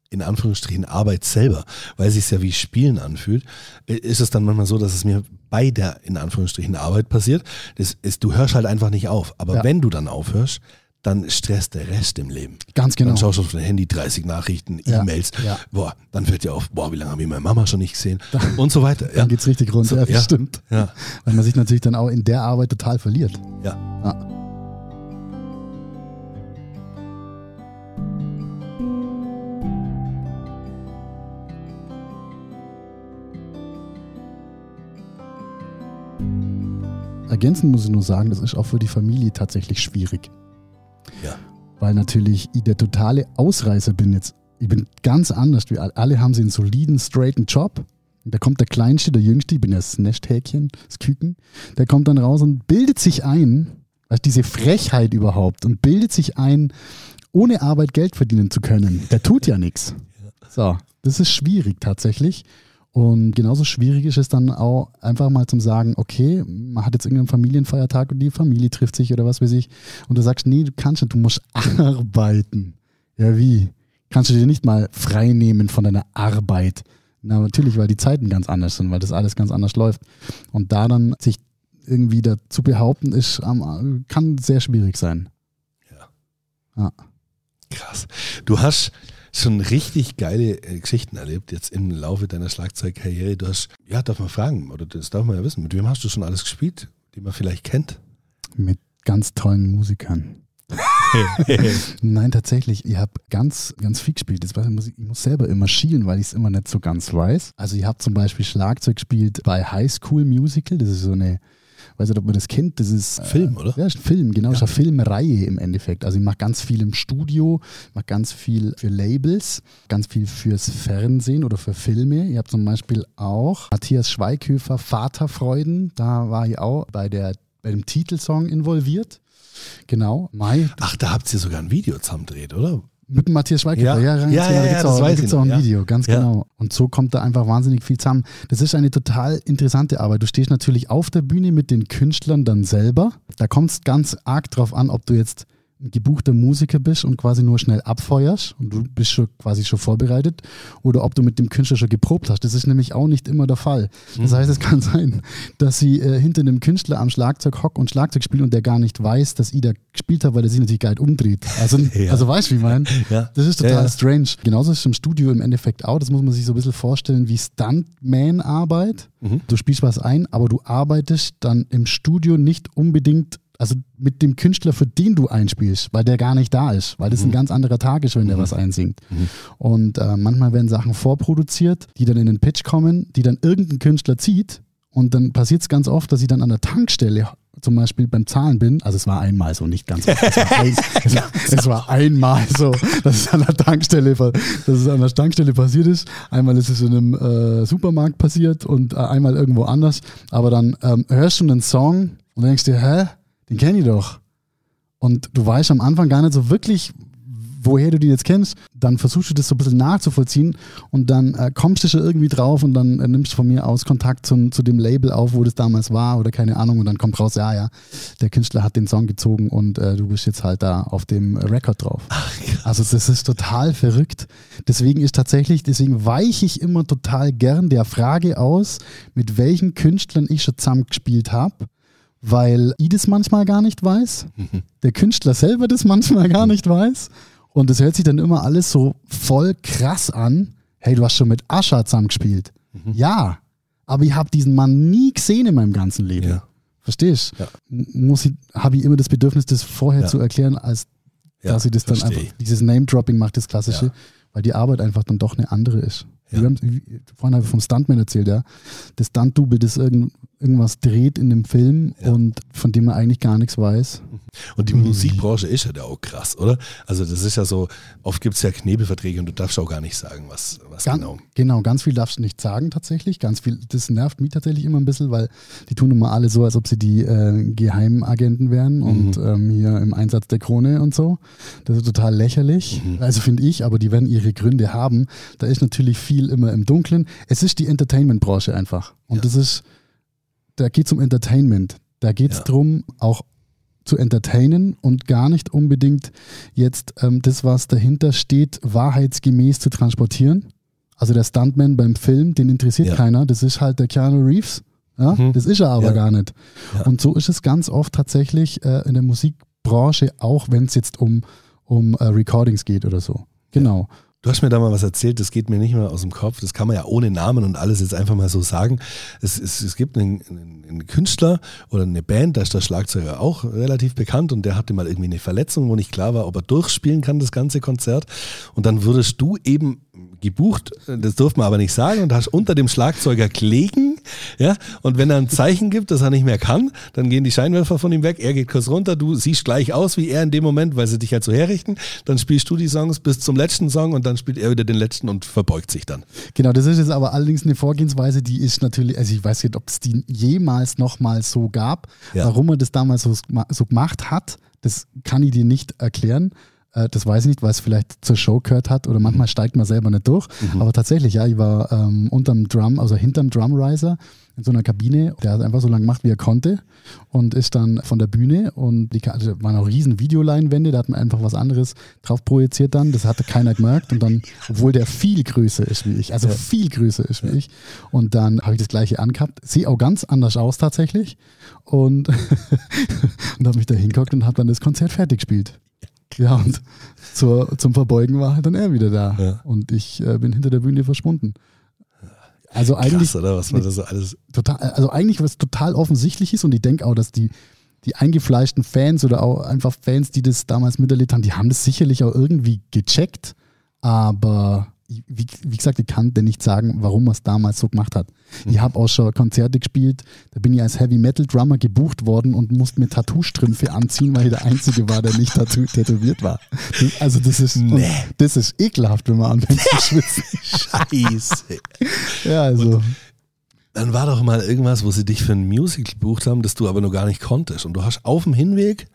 in Anführungsstrichen Arbeit selber, weil es sich ja wie Spielen anfühlt, ist es dann manchmal so, dass es mir bei der in Anführungsstrichen Arbeit passiert. Das ist, du hörst halt einfach nicht auf. Aber Ja. wenn du dann aufhörst, dann stresst der Rest im Leben. Ganz genau. Dann schaust du auf dein Handy, 30 Nachrichten, Ja. E-Mails, Ja. boah, dann fällt dir auf, boah, wie lange habe ich meine Mama schon nicht gesehen und so weiter. Ja, Dann geht's richtig runter. So, ja, das ja. stimmt. ja, Weil man sich natürlich dann auch in der Arbeit total verliert. ja. Ja. Ergänzend muss ich nur sagen, das ist auch für die Familie tatsächlich schwierig. Weil natürlich ich der totale Ausreißer bin jetzt. Ich bin ganz anders wie alle. Alle haben sie einen soliden, straighten Job. Und da kommt der Kleinste, der Jüngste, ich bin ja das Nesthäkchen, das Küken, der kommt dann raus und bildet sich ein, also diese Frechheit überhaupt, und bildet sich ein, ohne Arbeit Geld verdienen zu können. Der tut ja nichts. So, das ist schwierig tatsächlich. Und genauso schwierig ist es dann auch einfach mal zum sagen, okay, man hat jetzt irgendeinen Familienfeiertag und die Familie trifft sich oder was weiß ich. Und du sagst, nee, du kannst nicht, du musst arbeiten. Ja, wie? Kannst du dir nicht mal frei nehmen von deiner Arbeit? Na, natürlich, weil die Zeiten ganz anders sind, weil das alles ganz anders läuft. Und da dann sich irgendwie dazu behaupten, ist, kann sehr schwierig sein. Krass. Du hast schon richtig geile äh, Geschichten erlebt jetzt im Laufe deiner Schlagzeugkarriere. Du hast, ja, darf man fragen, oder das darf man ja wissen, mit wem hast du schon alles gespielt, die man vielleicht kennt? Mit ganz tollen Musikern. Nein, tatsächlich. Ich habe ganz, ganz viel gespielt. Das weiß ich, muss, ich muss selber immer schielen, weil ich es immer nicht so ganz weiß. Also ich habe zum Beispiel Schlagzeug gespielt bei High School Musical. Das ist so eine, weiß nicht, ob man das kennt. Das ist Film, oder? Ja, ist ein Film, genau. Ja. ist eine Filmreihe im Endeffekt. Also ich mache ganz viel im Studio, mache ganz viel für Labels, ganz viel fürs Fernsehen oder für Filme. Ich habe zum Beispiel auch Matthias Schweighöfer, Vaterfreuden. Da war ich auch bei der bei dem Titelsong involviert. Genau, Mai. Ach, da habt ihr sogar ein Video zusammendreht, oder? Mit dem Matthias Schweighöfer, ja, ja, ja, ja, da gibt es auch, gibt's auch ein Video, ganz genau. Und so kommt da einfach wahnsinnig viel zusammen. Das ist eine total interessante Arbeit. Du stehst natürlich auf der Bühne mit den Künstlern dann selber. Da kommt es ganz arg drauf an, ob du jetzt gebuchter Musiker bist und quasi nur schnell abfeuerst und du bist schon quasi schon vorbereitet oder ob du mit dem Künstler schon geprobt hast. Das ist nämlich auch nicht immer der Fall. Das heißt, es kann sein, dass sie äh, hinter einem Künstler am Schlagzeug hockt und Schlagzeug spielt und der gar nicht weiß, dass ich da gespielt habe, weil er sich natürlich nicht umdreht. Also, ja. also weißt du, wie ich meine? Ja. Das ist total ja, strange. Genauso ist es im Studio im Endeffekt auch. Das muss man sich so ein bisschen vorstellen wie Stuntman-Arbeit. Mhm. Du spielst was ein, aber du arbeitest dann im Studio nicht unbedingt also mit dem Künstler, für den du einspielst, weil der gar nicht da ist, weil das mhm. ein ganz anderer Tag ist, wenn mhm. der was einsingt. Mhm. Und äh, manchmal werden Sachen vorproduziert, die dann in den Pitch kommen, die dann irgendein Künstler zieht und dann passiert es ganz oft, dass ich dann an der Tankstelle zum Beispiel beim Zahlen bin, also es war einmal so, nicht ganz oft, es war, ein, es, war, es war einmal so, dass es an der Tankstelle, dass es an der Tankstelle passiert ist. Einmal ist es in einem äh, Supermarkt passiert und äh, einmal irgendwo anders. Aber dann ähm, hörst du einen Song und denkst dir, hä? Den kenne ich doch. Und du weißt am Anfang gar nicht so wirklich, woher du die jetzt kennst, dann versuchst du das so ein bisschen nachzuvollziehen und dann äh, kommst du schon irgendwie drauf und dann äh, nimmst du von mir aus Kontakt zum, zu dem Label auf, wo das damals war oder keine Ahnung und dann kommt raus, ja, ja, der Künstler hat den Song gezogen und äh, du bist jetzt halt da auf dem Record drauf. Ach, also das ist total verrückt. Deswegen ist tatsächlich, deswegen weiche ich immer total gern der Frage aus, mit welchen Künstlern ich schon zusammen gespielt habe weil ich das manchmal gar nicht weiß, mhm. der Künstler selber das manchmal gar nicht weiß und es hört sich dann immer alles so voll krass an. Hey, du hast schon mit Ascha zusammengespielt. Mhm. Ja, aber ich habe diesen Mann nie gesehen in meinem ganzen Leben. Ja. Verstehst? Ja. Muss ich, habe ich immer das Bedürfnis, das vorher ja. zu erklären, als ja, dass ich das dann einfach, dieses Name-Dropping macht, das Klassische, weil die Arbeit einfach dann doch eine andere ist. Ja. Wir haben, vorhin habe ich vom Stuntman erzählt, ja. Das Stunt-Double, das irgend, irgendwas dreht in dem Film ja. und von dem man eigentlich gar nichts weiß. Und die mhm. Musikbranche ist ja da auch krass, oder? Also das ist ja so, oft gibt es ja Knebelverträge und du darfst auch gar nicht sagen, was, was Gan genau. Genau, ganz viel darfst du nicht sagen tatsächlich. Ganz viel, das nervt mich tatsächlich immer ein bisschen, weil die tun immer alle so, als ob sie die äh, Geheimagenten wären mhm. und ähm, hier im Einsatz der Krone und so. Das ist total lächerlich. Mhm. Also finde ich, aber die werden ihre Gründe haben. Da ist natürlich viel immer im Dunkeln. Es ist die Entertainment-Branche einfach. Und ja. das ist da geht es um Entertainment. Da geht es ja. darum, auch zu entertainen und gar nicht unbedingt jetzt ähm, das, was dahinter steht, wahrheitsgemäß zu transportieren. Also der Stuntman beim Film, den interessiert ja. keiner. Das ist halt der Keanu Reeves. Ja? Mhm. Das ist er aber ja. gar nicht. Und so ist es ganz oft tatsächlich äh, in der Musikbranche, auch wenn es jetzt um, um äh, Recordings geht oder so. Genau. Du hast mir da mal was erzählt, das geht mir nicht mehr aus dem Kopf. Das kann man ja ohne Namen und alles jetzt einfach mal so sagen. Es, es, es gibt einen, einen, Künstler oder eine Band, da ist der Schlagzeuger auch relativ bekannt und der hatte mal irgendwie eine Verletzung, wo nicht klar war, ob er durchspielen kann, das ganze Konzert. Und dann würdest du eben gebucht, das durfte man aber nicht sagen, und hast unter dem Schlagzeuger gelegen, ja, und wenn er ein Zeichen gibt, dass er nicht mehr kann, dann gehen die Scheinwerfer von ihm weg, er geht kurz runter, du siehst gleich aus wie er in dem Moment, weil sie dich halt so herrichten, dann spielst du die Songs bis zum letzten Song und dann spielt er wieder den letzten und verbeugt sich dann. Genau, das ist jetzt aber allerdings eine Vorgehensweise, die ist natürlich, also ich weiß nicht, ob es die jemals nochmal so gab, ja. warum er das damals so, so gemacht hat, das kann ich dir nicht erklären. Äh, das weiß ich nicht, weil es vielleicht zur Show gehört hat oder manchmal steigt man selber nicht durch. Mhm. Aber tatsächlich, ja, ich war ähm, unterm Drum, also hinterm Drumriser in so einer Kabine. Der hat einfach so lange gemacht, wie er konnte und ist dann von der Bühne und die also waren auch riesen Videoleinwände, da hat man einfach was anderes drauf projiziert dann. Das hatte keiner gemerkt und dann, obwohl der viel größer ist wie ich, also ja. viel größer ist wie ich und dann habe ich das gleiche angehabt. Sehe auch ganz anders aus tatsächlich und, und habe mich da hingeguckt und habe dann das Konzert fertig gespielt. Ja, und zur, zum Verbeugen war halt dann er wieder da. Ja. Und ich äh, bin hinter der Bühne verschwunden. Also eigentlich. Krass, oder? Was man das so alles. Total, also eigentlich was total offensichtlich ist und ich denke auch, dass die die eingefleischten Fans oder auch einfach Fans, die das damals miterlebt haben, die haben das sicherlich auch irgendwie gecheckt, aber wie, wie gesagt, ich kann dir nicht sagen, warum man es damals so gemacht hat. Mhm. Ich habe auch schon Konzerte gespielt, da bin ich als Heavy Metal Drummer gebucht worden und musste mir Tattoo-Strümpfe anziehen, weil ich der Einzige war, der nicht tätowiert war. Also das ist, nee. das ist ekelhaft, wenn man anfängt zu schwitzen. Scheiße. ja, also. Und dann war doch mal irgendwas, wo sie dich für ein Musical gebucht haben, das du aber noch gar nicht konntest. Und du hast auf dem Hinweg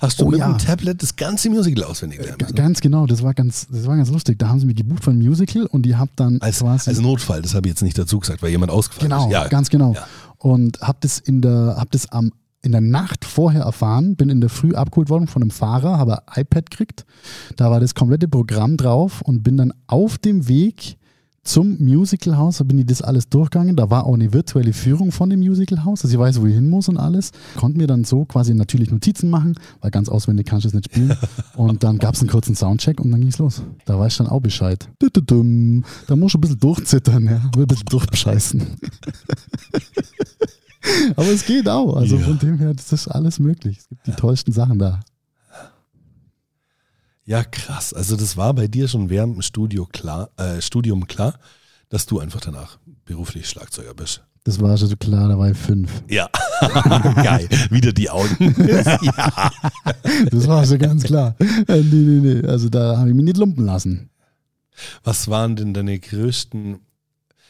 hast du oh, mit ja. dem Tablet das ganze Musical auswendig gelernt. Äh, ganz genau, das war ganz, das war ganz lustig. Da haben sie mich gebucht für ein Musical und die hab dann als, quasi als Notfall, das habe ich jetzt nicht dazu gesagt, weil jemand ausgefallen genau, ist. Genau, ja. ganz genau. Ja. Und hab das in der, hab das am in der Nacht vorher erfahren, bin in der Früh abgeholt worden von einem Fahrer, habe ein iPad gekriegt, da war das komplette Programm drauf und bin dann auf dem Weg zum Musicalhaus, da bin ich das alles durchgegangen. Da war auch eine virtuelle Führung von dem Musicalhaus, dass ich weiß, wo ich hin muss und alles. Konnte mir dann so quasi natürlich Notizen machen, weil ganz auswendig kannst du es nicht spielen. Und dann gab es einen kurzen Soundcheck und dann ging es los. Da weiß ich dann auch Bescheid. Da muss ich ein bisschen durchzittern, ja. ein bisschen durchbescheißen. Aber es geht auch. Also ja. von dem her, das ist alles möglich. Es gibt die tollsten Sachen da. Ja, krass. Also das war bei dir schon während dem Studio klar, äh, Studium klar, dass du einfach danach beruflich Schlagzeuger bist. Das war schon so klar, da war ich fünf. Ja, geil. Wieder die Augen. ja. Das war so ganz klar. Äh, nee, nee, nee. Also da habe ich mich nicht lumpen lassen. Was waren denn deine größten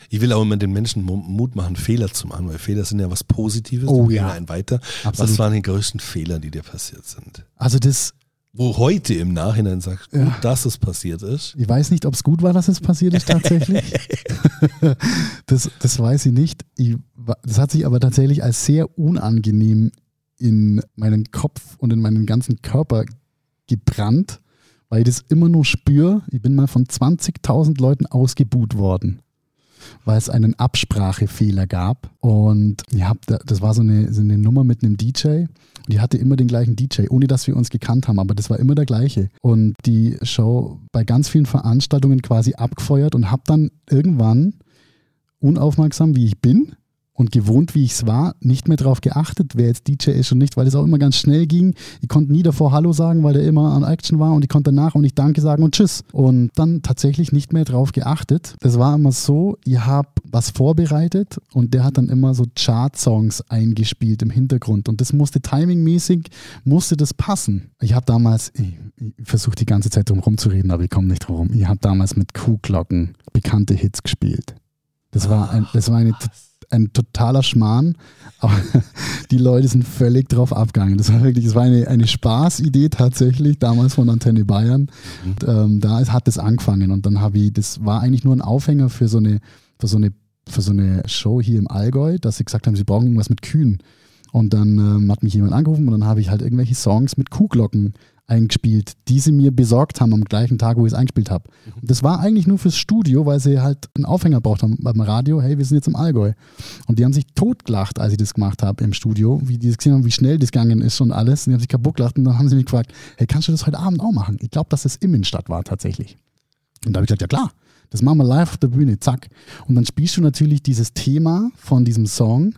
ich will auch immer den Menschen Mut machen, Fehler zu machen, weil Fehler sind ja was Positives. Oh ja. Ein weiter. Absolut. Was waren die größten Fehler, die dir passiert sind? Also das wo heute im Nachhinein sagst, gut, ja. dass es passiert ist. Ich weiß nicht, ob es gut war, dass es passiert ist tatsächlich. das, das weiß ich nicht. Ich, das hat sich aber tatsächlich als sehr unangenehm in meinen Kopf und in meinen ganzen Körper gebrannt, weil ich das immer nur spüre. Ich bin mal von 20.000 Leuten ausgebuht worden weil es einen Absprachefehler gab. Und ja, das war so eine, so eine Nummer mit einem DJ. Die hatte immer den gleichen DJ, ohne dass wir uns gekannt haben, aber das war immer der gleiche. Und die Show bei ganz vielen Veranstaltungen quasi abgefeuert und habe dann irgendwann, unaufmerksam wie ich bin, und gewohnt, wie ich es war, nicht mehr darauf geachtet, wer jetzt DJ ist und nicht, weil es auch immer ganz schnell ging. Ich konnte nie davor Hallo sagen, weil der immer an Action war und ich konnte danach und nicht Danke sagen und Tschüss. Und dann tatsächlich nicht mehr darauf geachtet. Das war immer so, ihr habt was vorbereitet und der hat dann immer so Chart-Songs eingespielt im Hintergrund und das musste timingmäßig, musste das passen. Ich habe damals, ich, ich versuche die ganze Zeit drum rumzureden, aber ich komme nicht drum. Ich habe damals mit Kuhglocken bekannte Hits gespielt. Das war, ein, das war eine ein totaler Schmarrn, aber die Leute sind völlig drauf abgegangen. Das war wirklich, das war eine, eine Spaßidee tatsächlich, damals von Antenne Bayern. Mhm. Und, ähm, da hat es angefangen und dann habe ich, das war eigentlich nur ein Aufhänger für so eine, für so eine, für so eine Show hier im Allgäu, dass sie gesagt haben, sie brauchen irgendwas mit Kühen. Und dann ähm, hat mich jemand angerufen und dann habe ich halt irgendwelche Songs mit Kuhglocken eingespielt, die sie mir besorgt haben am gleichen Tag, wo ich es eingespielt habe. Mhm. Und das war eigentlich nur fürs Studio, weil sie halt einen Aufhänger braucht haben beim Radio, hey, wir sind jetzt im Allgäu. Und die haben sich totgelacht, als ich das gemacht habe im Studio, wie die gesehen haben, wie schnell das gegangen ist und alles. Und die haben sich kaputt gelacht und dann haben sie mich gefragt, hey, kannst du das heute Abend auch machen? Ich glaube, dass das im Innenstadt war tatsächlich. Und da habe ich gesagt, ja klar, das machen wir live auf der Bühne, zack. Und dann spielst du natürlich dieses Thema von diesem Song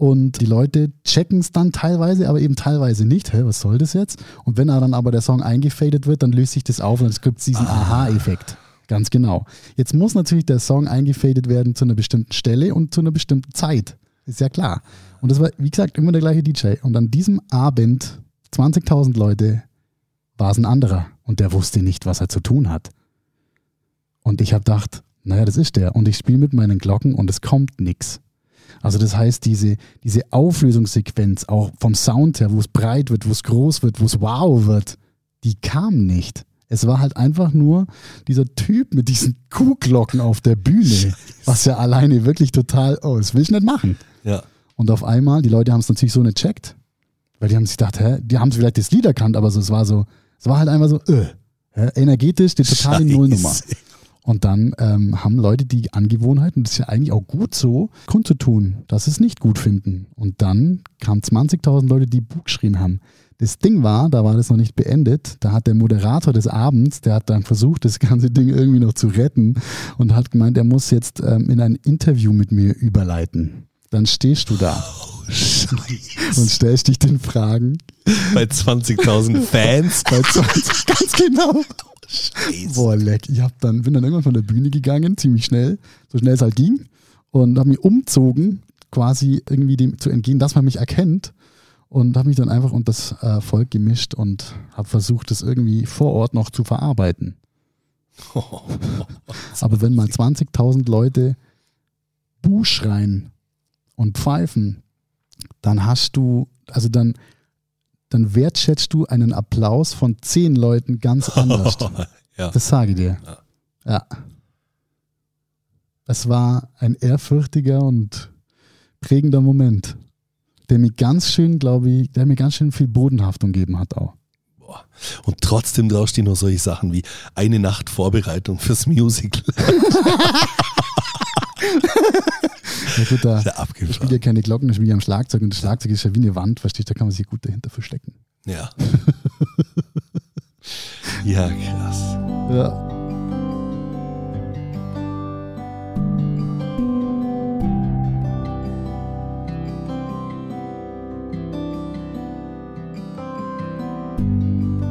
und die Leute checken es dann teilweise, aber eben teilweise nicht. Hä, was soll das jetzt? Und wenn dann aber der Song eingefadet wird, dann löst sich das auf und es gibt diesen ah. Aha-Effekt. Ganz genau. Jetzt muss natürlich der Song eingefadet werden zu einer bestimmten Stelle und zu einer bestimmten Zeit. Ist ja klar. Und das war, wie gesagt, immer der gleiche DJ. Und an diesem Abend, 20.000 Leute, war es ein anderer. Und der wusste nicht, was er zu tun hat. Und ich habe gedacht, naja, das ist der. Und ich spiele mit meinen Glocken und es kommt nichts. Also das heißt, diese, diese Auflösungssequenz auch vom Sound her, wo es breit wird, wo es groß wird, wo es wow wird, die kam nicht. Es war halt einfach nur dieser Typ mit diesen Kuhglocken auf der Bühne, was ja alleine wirklich total, oh, das will ich nicht machen. Ja. Und auf einmal, die Leute haben es natürlich so nicht checkt, weil die haben sich gedacht, hä, die haben vielleicht das Lied erkannt, aber so, es war so, es war halt einfach so, äh, energetisch die totale Scheiße. Nullnummer. Und dann ähm, haben Leute die Angewohnheit, und das ist ja eigentlich auch gut so, kundzutun, dass sie es nicht gut finden. Und dann kamen 20.000 Leute, die Bug geschrien haben. Das Ding war, da war das noch nicht beendet, da hat der Moderator des Abends, der hat dann versucht, das ganze Ding irgendwie noch zu retten und hat gemeint, er muss jetzt ähm, in ein Interview mit mir überleiten. Dann stehst du da und stellst dich den Fragen. Bei 20.000 Fans. Bei 20, ganz genau. Scheiße. Boah, leck. Ich hab dann, bin dann irgendwann von der Bühne gegangen, ziemlich schnell, so schnell es halt ging, und habe mich umzogen, quasi irgendwie dem zu entgehen, dass man mich erkennt. Und habe mich dann einfach unter das äh, Volk gemischt und habe versucht, das irgendwie vor Ort noch zu verarbeiten. Aber wenn mal 20.000 Leute Buh schreien und pfeifen, dann hast du, also dann, dann wertschätzt du einen Applaus von zehn Leuten ganz anders. ja. Das sage ich dir. Ja. Ja. Es war ein ehrfürchtiger und prägender Moment, der mir ganz schön, glaube ich, der mir ganz schön viel Bodenhaftung gegeben hat auch. Und trotzdem draus stehen noch solche Sachen wie eine Nacht Vorbereitung fürs Musical. Ja gut, da abgefahren. spiele ja keine Glocken, ich spiele ja am Schlagzeug und das Schlagzeug ist ja wie eine Wand, verstehst du, da kann man sich gut dahinter verstecken. Ja. ja, krass. Ja.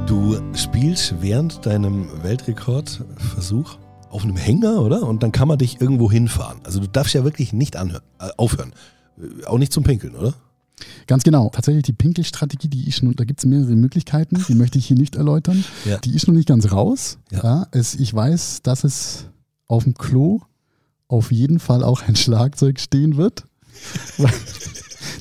Du spielst während deinem Weltrekordversuch auf einem Hänger, oder? Und dann kann man dich irgendwo hinfahren. Also du darfst ja wirklich nicht anhören, äh, aufhören. Äh, Auch nicht zum Pinkeln, oder? Ganz genau. Tatsächlich die Pinkelstrategie, die ist nun, da gibt es mehrere Möglichkeiten, die möchte ich hier nicht erläutern. Ja. Die ist noch nicht ganz raus. Ja. Ja. es, ich weiß, dass es auf dem Klo auf jeden Fall auch ein Schlagzeug stehen wird.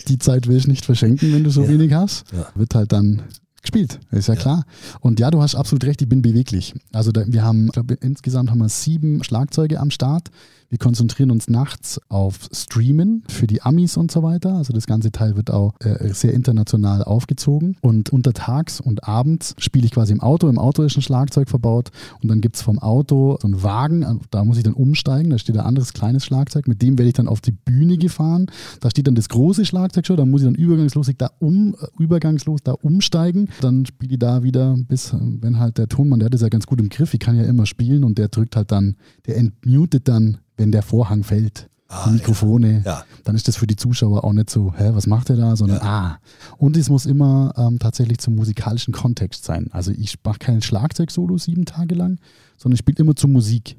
Die Zeit will ich nicht verschenken, wenn du so Ja. wenig hast. Wird halt dann gespielt, ist ja, klar. Und ja, du hast absolut recht, ich bin beweglich. Also da, wir haben, ich glaube, insgesamt haben wir sieben Schlagzeuge am Start. Wir konzentrieren uns nachts auf Streamen für die Amis und so weiter. Also das ganze Teil wird auch äh, sehr international aufgezogen. Und untertags und abends spiele ich quasi im Auto. Im Auto ist ein Schlagzeug verbaut. Und dann gibt es vom Auto so einen Wagen, äh, da muss ich dann umsteigen. Da steht ein anderes kleines Schlagzeug. Mit dem werde ich dann auf die Bühne gefahren. Da steht dann das große Schlagzeug schon. Da muss ich dann übergangslos da, um, äh, übergangslos da umsteigen. Dann spiele ich da wieder bis, äh, wenn halt der Tonmann, der hat das ja ganz gut im Griff. Ich kann ja immer spielen und der drückt halt dann, der entmutet dann, wenn der Vorhang fällt. Ah, die Mikrofone, Ja. dann ist das für die Zuschauer auch nicht so, hä, was macht er da, sondern ah. Und es muss immer ähm, tatsächlich zum musikalischen Kontext sein. Also ich mache kein Schlagzeug-Solo sieben Tage lang, sondern ich spiele immer zur Musik.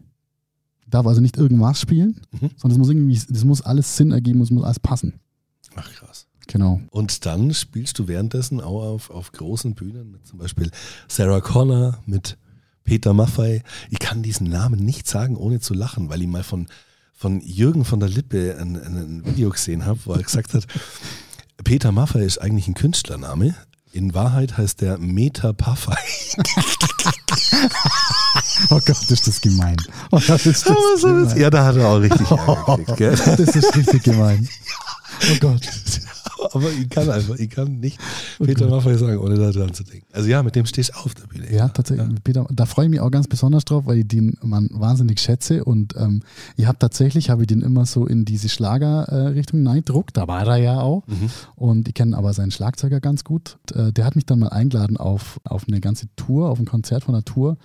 Ich darf also nicht irgendwas spielen, Mhm. sondern es muss irgendwie, das muss alles Sinn ergeben, es muss alles passen. Ach krass. Genau. Und dann spielst du währenddessen auch auf, auf großen Bühnen mit zum Beispiel Sarah Connor, mit Peter Maffei. Ich kann diesen Namen nicht sagen, ohne zu lachen, weil ich mal von, von Jürgen von der Lippe ein, ein, Video gesehen habe, wo er gesagt hat, Peter Maffei ist eigentlich ein Künstlername. In Wahrheit heißt der Meta Paffei. Oh Gott, ist das gemein. Oh Gott, ist das gemein. Ja, da hat er auch richtig Ärger gekriegt? Das ist richtig gemein. Oh Gott. Aber ich kann einfach, ich kann nicht Peter Maffei sagen, ohne da dran zu denken. Also ja, mit dem stehst du auf der Bühne. Ja, tatsächlich. Peter, da freue ich mich auch ganz besonders drauf, weil ich den Mann wahnsinnig schätze und ähm, ich habe tatsächlich, habe ich den immer so in diese Schlager-Richtung äh, Neidruck, da war er ja auch Mhm. und ich kenne aber seinen Schlagzeuger ganz gut. Äh, der hat mich dann mal eingeladen auf, auf eine ganze Tour, auf ein Konzert von der Tour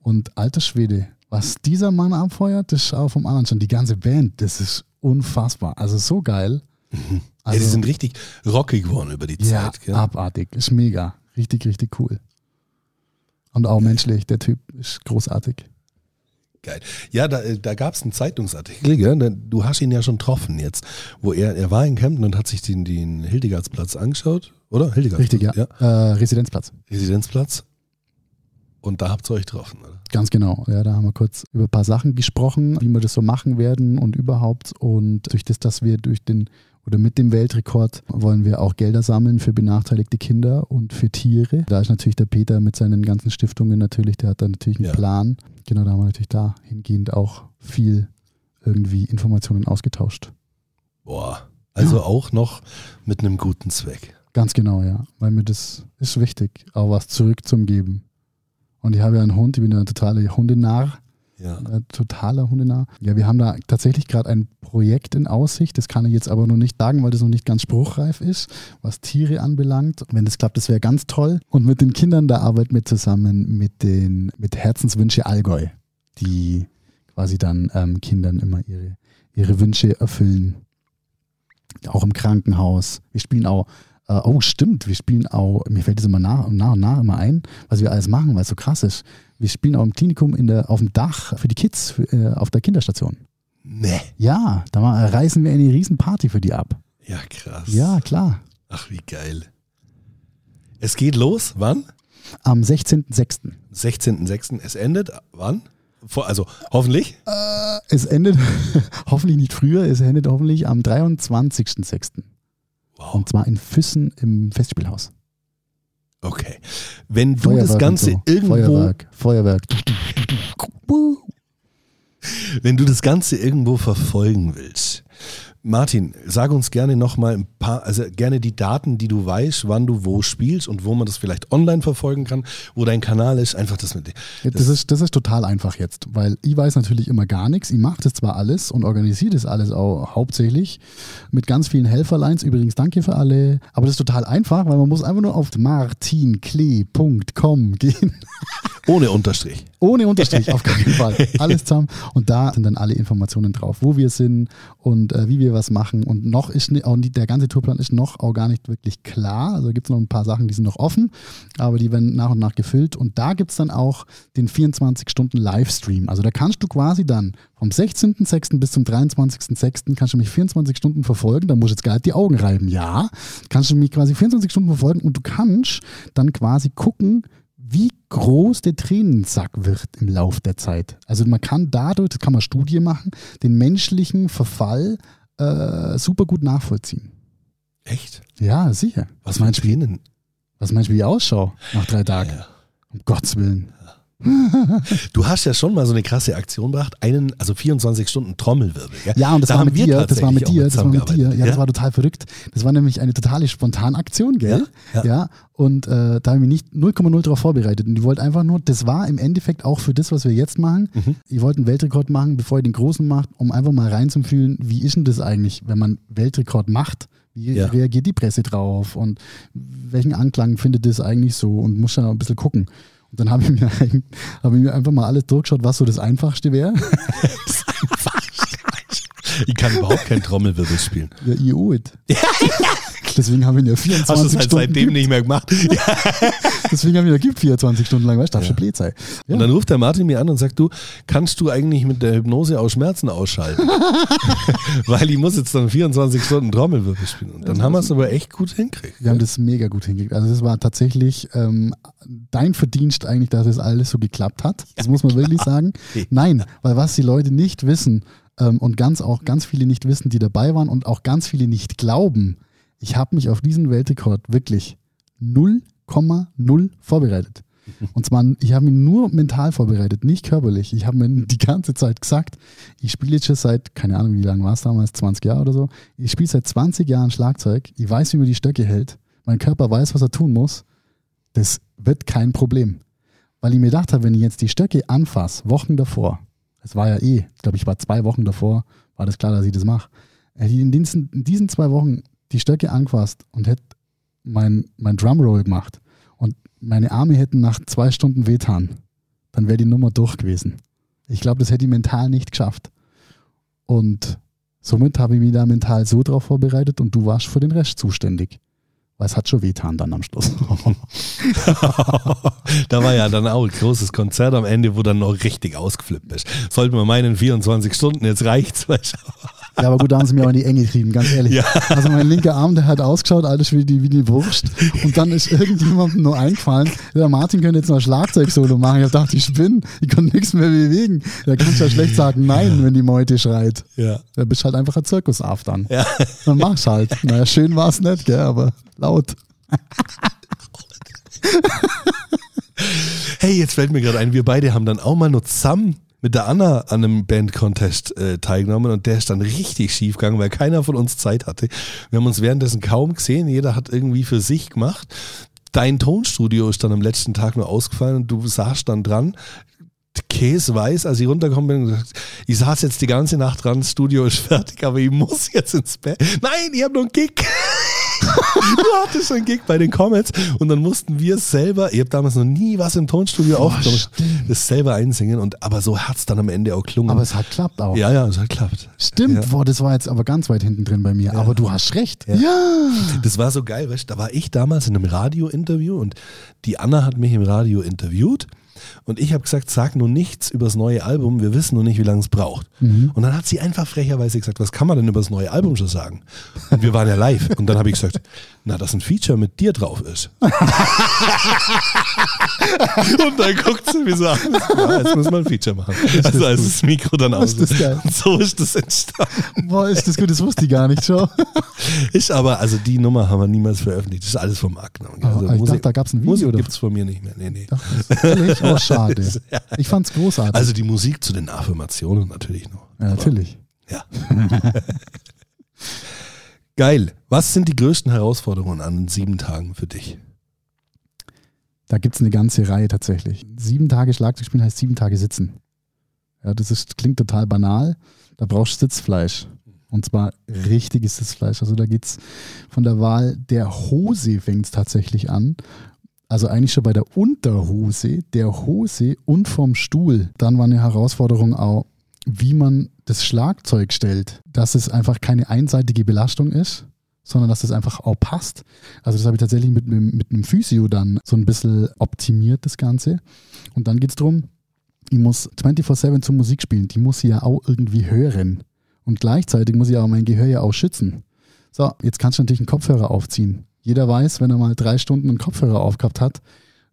und alter Schwede, was dieser Mann abfeuert, das ist auch vom anderen schon. Die ganze Band, das ist unfassbar. Also so geil. Ja, die sind richtig rockig geworden über die Ja, Zeit. Gell? abartig. Ist mega. Richtig, richtig cool. Und auch menschlich. Der Typ ist großartig. Geil. Ja, da, äh, da gab es einen Zeitungsartikel, gell? Du hast ihn ja schon getroffen jetzt, wo er, er war in Kempten und hat sich den, den Hildegardsplatz angeschaut, oder? Hildegardsplatz, Richtig, ja. Äh, Residenzplatz. Residenzplatz. Und da habt ihr euch getroffen, oder? Ganz genau. Ja, da haben wir kurz über ein paar Sachen gesprochen, wie wir das so machen werden und überhaupt. Und durch das, dass wir durch den oder mit dem Weltrekord wollen wir auch Gelder sammeln für benachteiligte Kinder und für Tiere. Da ist natürlich der Peter mit seinen ganzen Stiftungen natürlich, der hat da natürlich einen Ja. Plan. Genau, da haben wir natürlich dahingehend auch viel irgendwie Informationen ausgetauscht. Boah. Also Ja. auch noch mit einem guten Zweck. Ganz genau, ja. Weil mir das ist wichtig, auch was zurück zum Geben. Und ich habe ja einen Hund, ich bin ja ein totaler Hundenarr, Ja. ein totaler Hundenarr. Ja, wir haben da tatsächlich gerade ein Projekt in Aussicht, das kann ich jetzt aber noch nicht sagen, weil das noch nicht ganz spruchreif ist, was Tiere anbelangt. Wenn das klappt, das wäre ganz toll. Und mit den Kindern, da arbeiten wir zusammen mit den mit Herzenswünsche Allgäu, die quasi dann ähm, Kindern immer ihre, ihre Wünsche erfüllen. Auch im Krankenhaus. Wir spielen auch, äh, oh stimmt, wir spielen auch, mir fällt das immer nach, nach und nach immer ein, was wir alles machen, weil es so krass ist. Wir spielen auch im Klinikum in der, auf dem Dach für die Kids für, äh, auf der Kinderstation. Nee. Ja, da mal, reißen wir eine Riesenparty für die ab. Ja, krass. Ja, klar. Ach, wie geil. Es geht los, wann? Am 16.06. 16.06. Es endet, wann? Vor, also hoffentlich. Äh, es endet hoffentlich nicht früher, es endet hoffentlich am 23.06. Wow. Und zwar in Füssen im Festspielhaus. Okay. Wenn du Feuerwerk das Ganze so. irgendwo, Feuerwerk, Feuerwerk. wenn du das Ganze irgendwo verfolgen willst, Martin, sag uns gerne nochmal ein paar, also gerne die Daten, die du weißt, wann du wo spielst und wo man das vielleicht online verfolgen kann, wo dein Kanal ist, einfach das mit Ja, Das ist, das ist total einfach jetzt, weil ich weiß natürlich immer gar nichts. Ich mache das zwar alles und organisiere das alles auch hauptsächlich mit ganz vielen Helferlines. Übrigens, danke für alle. Aber das ist total einfach, weil man muss einfach nur auf martinklee.com gehen. ohne Unterstrich. Ohne Unterstrich, auf keinen Fall. Alles zusammen. Und da sind dann alle Informationen drauf, wo wir sind und äh, wie wir was machen. Und noch ist ni- auch der ganze Tourplan ist noch auch gar nicht wirklich klar. Also gibt es noch ein paar Sachen, die sind noch offen, aber die werden nach und nach gefüllt. Und da gibt es dann auch den 24-Stunden-Livestream. Also da kannst du quasi dann vom 16.06. bis zum 23.06. kannst du mich 24 Stunden verfolgen. Da musst du jetzt gar nicht die Augen reiben. Ja, kannst du mich quasi 24 Stunden verfolgen und du kannst dann quasi gucken, wie groß der Tränensack wird im Lauf der Zeit. Also man kann dadurch, das kann man Studie machen, den menschlichen Verfall äh, super gut nachvollziehen. Echt? Ja, sicher. Was meinst du Tränen? Was meinst du, wie ich ausschaue nach drei Tagen? Ja. Um Gottes Willen. Du hast ja schon mal so eine krasse Aktion gebracht, einen, also 24 Stunden Trommelwirbel. Gell? Ja, und das Da war haben mit wir dir, das war mit dir, das war mit dir. Ja, das Ja? war total verrückt. Das war nämlich eine totale Spontanaktion, gell? Ja, ja. und äh, da habe ich mich nicht 0,0 darauf vorbereitet. Und ich wollte einfach nur, das war im Endeffekt auch für das, was wir jetzt machen. Mhm. Ich wollte einen Weltrekord machen, bevor ich den großen mache, um einfach mal reinzufühlen, wie ist denn das eigentlich, wenn man Weltrekord macht? Wie Ja. reagiert die Presse drauf und welchen Anklang findet das eigentlich so und muss auch ein bisschen gucken. Und dann habe ich, mir habe ich mir einfach mal alles durchgeschaut, was so das Einfachste wäre. Ich kann überhaupt kein Trommelwirbel spielen. Ja, auch nicht. Deswegen haben wir ihn ja Hast du 24 es halt Stunden. seitdem gibt. nicht mehr gemacht? Deswegen haben wir ihn ja gibt 24 Stunden lang, weißt du, darf schon blöd sein. Ja. Und dann ruft der Martin mir an und sagt, du, kannst du eigentlich mit der Hypnose auch Schmerzen ausschalten? Weil ich muss jetzt dann 24 Stunden Trommelwirbel spielen. Und dann haben wir es aber echt gut hinkriegt. Wir haben das mega gut hingekriegt. Also das war tatsächlich ähm, dein Verdienst eigentlich, dass es alles so geklappt hat. Das muss man wirklich sagen. Nein, weil was die Leute nicht wissen ähm, und ganz auch ganz viele nicht wissen, die dabei waren und auch ganz viele nicht glauben, ich habe mich auf diesen Weltrekord wirklich 0,0 vorbereitet. Und zwar, ich habe mich nur mental vorbereitet, nicht körperlich. Ich habe mir die ganze Zeit gesagt, ich spiele jetzt schon seit, keine Ahnung, wie lange war es damals, 20 Jahre oder so. Ich spiele seit 20 Jahren Schlagzeug. Ich weiß, wie man die Stöcke hält. Mein Körper weiß, was er tun muss. Das wird kein Problem. Weil ich mir gedacht habe, wenn ich jetzt die Stöcke anfasse, Wochen davor, es war ja eh, ich glaube, ich war zwei Wochen davor, war das klar, dass ich das mache. In diesen, in diesen zwei Wochen die Stöcke angefasst und hätte mein, mein Drumroll gemacht und meine Arme hätten nach zwei Stunden wehtan, dann wäre die Nummer durch gewesen. Ich glaube, das hätte ich mental nicht geschafft. Und somit habe ich mich da mental so drauf vorbereitet und du warst für den Rest zuständig. Weil es hat schon wehtan dann am Schluss. da war ja dann auch ein großes Konzert am Ende, wo dann noch richtig ausgeflippt bist. Sollten wir meinen 24 Stunden, jetzt reicht's. weißt du. Ja, aber gut, da haben sie mir auch in die Enge getrieben, ganz ehrlich. Ja. Also mein linker Arm, der hat ausgeschaut, alles wie die, wie die Wurst. Und dann ist irgendjemandem nur eingefallen, der Martin könnte jetzt noch Schlagzeug-Solo machen. Ich dachte, ich spinne, ich konnte nichts mehr bewegen. Da kannst du ja schlecht sagen Nein, wenn die Meute schreit. Ja. Da bist halt einfach ein Zirkusaf dann. Ja. Dann mach's halt. Naja, schön war's nicht, gell, aber laut. Hey, jetzt fällt mir gerade ein, wir beide haben dann auch mal nur zusammen mit der Anna an einem Band-Contest äh, teilgenommen und der ist dann richtig schief gegangen, weil keiner von uns Zeit hatte. Wir haben uns währenddessen kaum gesehen, jeder hat irgendwie für sich gemacht. Dein Tonstudio ist dann am letzten Tag nur ausgefallen und du saßt dann dran, Käse weiß, als ich runtergekommen bin, und gesagt, ich saß jetzt die ganze Nacht dran, das Studio ist fertig, aber ich muss jetzt ins Bett. Nein, ich habe noch einen Gig. du hattest schon einen Gig bei den Comets und dann mussten wir selber, ich habe damals noch nie was im Tonstudio Oh, aufgenommen, das selber einsingen und aber so hat's dann am Ende auch klungen. Aber es hat klappt auch. ja, ja, es hat geklappt. Stimmt, Ja. boah, das war jetzt aber ganz weit hinten drin bei mir. Aber du hast recht. Ja. ja. Das war so geil, weißt du, da war ich damals in einem Radio-Interview und die Anna hat mich im Radio interviewt und ich habe gesagt, sag nur nichts über das neue Album, wir wissen nur nicht, wie lange es braucht. Und dann hat sie einfach frecherweise gesagt, was kann man denn über das neue Album schon sagen? Und wir waren ja live und dann habe ich gesagt, na, dass ein Feature mit dir drauf ist. und dann guckt sie mich so an, ja, jetzt müssen wir ein Feature machen. Also als das Mikro dann aus. Ist das. Und so ist das entstanden. Boah, ist das gut, das wusste ich gar nicht schon. Ist aber, also die Nummer haben wir niemals veröffentlicht. Das ist alles vom Markt. Also Ah, ich dachte, da gab's ein Video Musik gibt es von mir nicht mehr. Nee, nee. Ach, ehrlich? Oh, schade. Ich fand's großartig. Also die Musik zu den Affirmationen natürlich noch. ja, natürlich. Ja. Geil. Was sind die größten Herausforderungen an den sieben Tagen für dich? Da gibt's eine ganze Reihe tatsächlich. Sieben Tage Schlagzeug spielen heißt sieben Tage sitzen. Ja, das ist, klingt total banal. Da brauchst du Sitzfleisch. Und zwar richtiges Sitzfleisch. Also da geht's von der Wahl der Hose fängt's tatsächlich an. Also eigentlich schon bei der Unterhose, der Hose und vom Stuhl. Dann war eine Herausforderung auch, wie man das Schlagzeug stellt, dass es einfach keine einseitige Belastung ist, sondern dass es einfach auch passt. Also das habe ich tatsächlich mit, mit einem Physio dann so ein bisschen optimiert, das Ganze. Und dann geht es darum, ich muss 24-7 zur Musik spielen. Die muss ich ja auch irgendwie hören. Und gleichzeitig muss ich auch mein Gehör ja auch schützen. So, jetzt kannst du natürlich einen Kopfhörer aufziehen. Jeder weiß, wenn er mal drei Stunden einen Kopfhörer aufgehabt hat,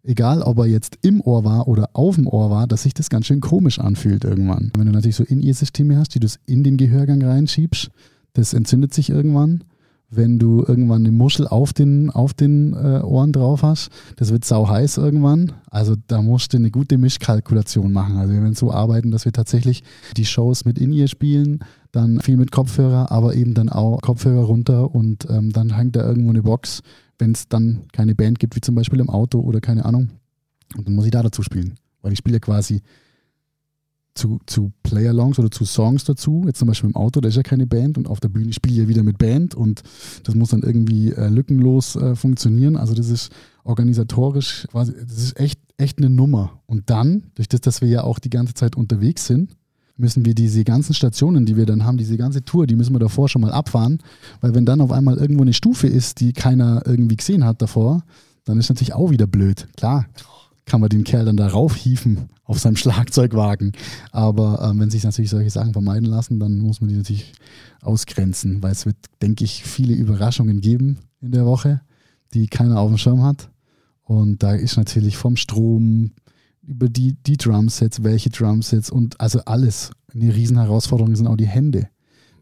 egal ob er jetzt im Ohr war oder auf dem Ohr war, dass sich das ganz schön komisch anfühlt irgendwann. Wenn du natürlich so In-Ear-Systeme hast, die du in den Gehörgang reinschiebst, das entzündet sich irgendwann. Wenn du irgendwann eine Muschel auf den, auf den äh, Ohren drauf hast, das wird sau heiß irgendwann. Also da musst du eine gute Mischkalkulation machen. Also wir werden so arbeiten, dass wir tatsächlich die Shows mit In-Ear spielen, dann viel mit Kopfhörer, aber eben dann auch Kopfhörer runter und ähm, dann hängt da irgendwo eine Box, wenn es dann keine Band gibt, wie zum Beispiel im Auto oder keine Ahnung. Und dann muss ich da dazu spielen. Weil ich spiele ja quasi zu, zu Play-Alongs oder zu Songs dazu. Jetzt zum Beispiel im Auto, da ist ja keine Band und auf der Bühne spiele ich ja wieder mit Band und das muss dann irgendwie äh, lückenlos äh, funktionieren. Also das ist organisatorisch quasi, das ist echt, echt eine Nummer. Und dann, durch das, dass wir ja auch die ganze Zeit unterwegs sind, müssen wir diese ganzen Stationen, die wir dann haben, diese ganze Tour, die müssen wir davor schon mal abfahren, weil wenn dann auf einmal irgendwo eine Stufe ist, die keiner irgendwie gesehen hat davor, dann ist natürlich auch wieder blöd. Klar, kann man den Kerl dann da raufhieven auf seinem Schlagzeugwagen. Aber ähm, wenn sich natürlich solche Sachen vermeiden lassen, dann muss man die natürlich ausgrenzen, weil es wird, denke ich, viele Überraschungen geben in der Woche, die keiner auf dem Schirm hat. Und da ist natürlich vom Strom über die, die Drumsets, welche Drumsets und also alles. Eine Riesenherausforderung sind auch die Hände.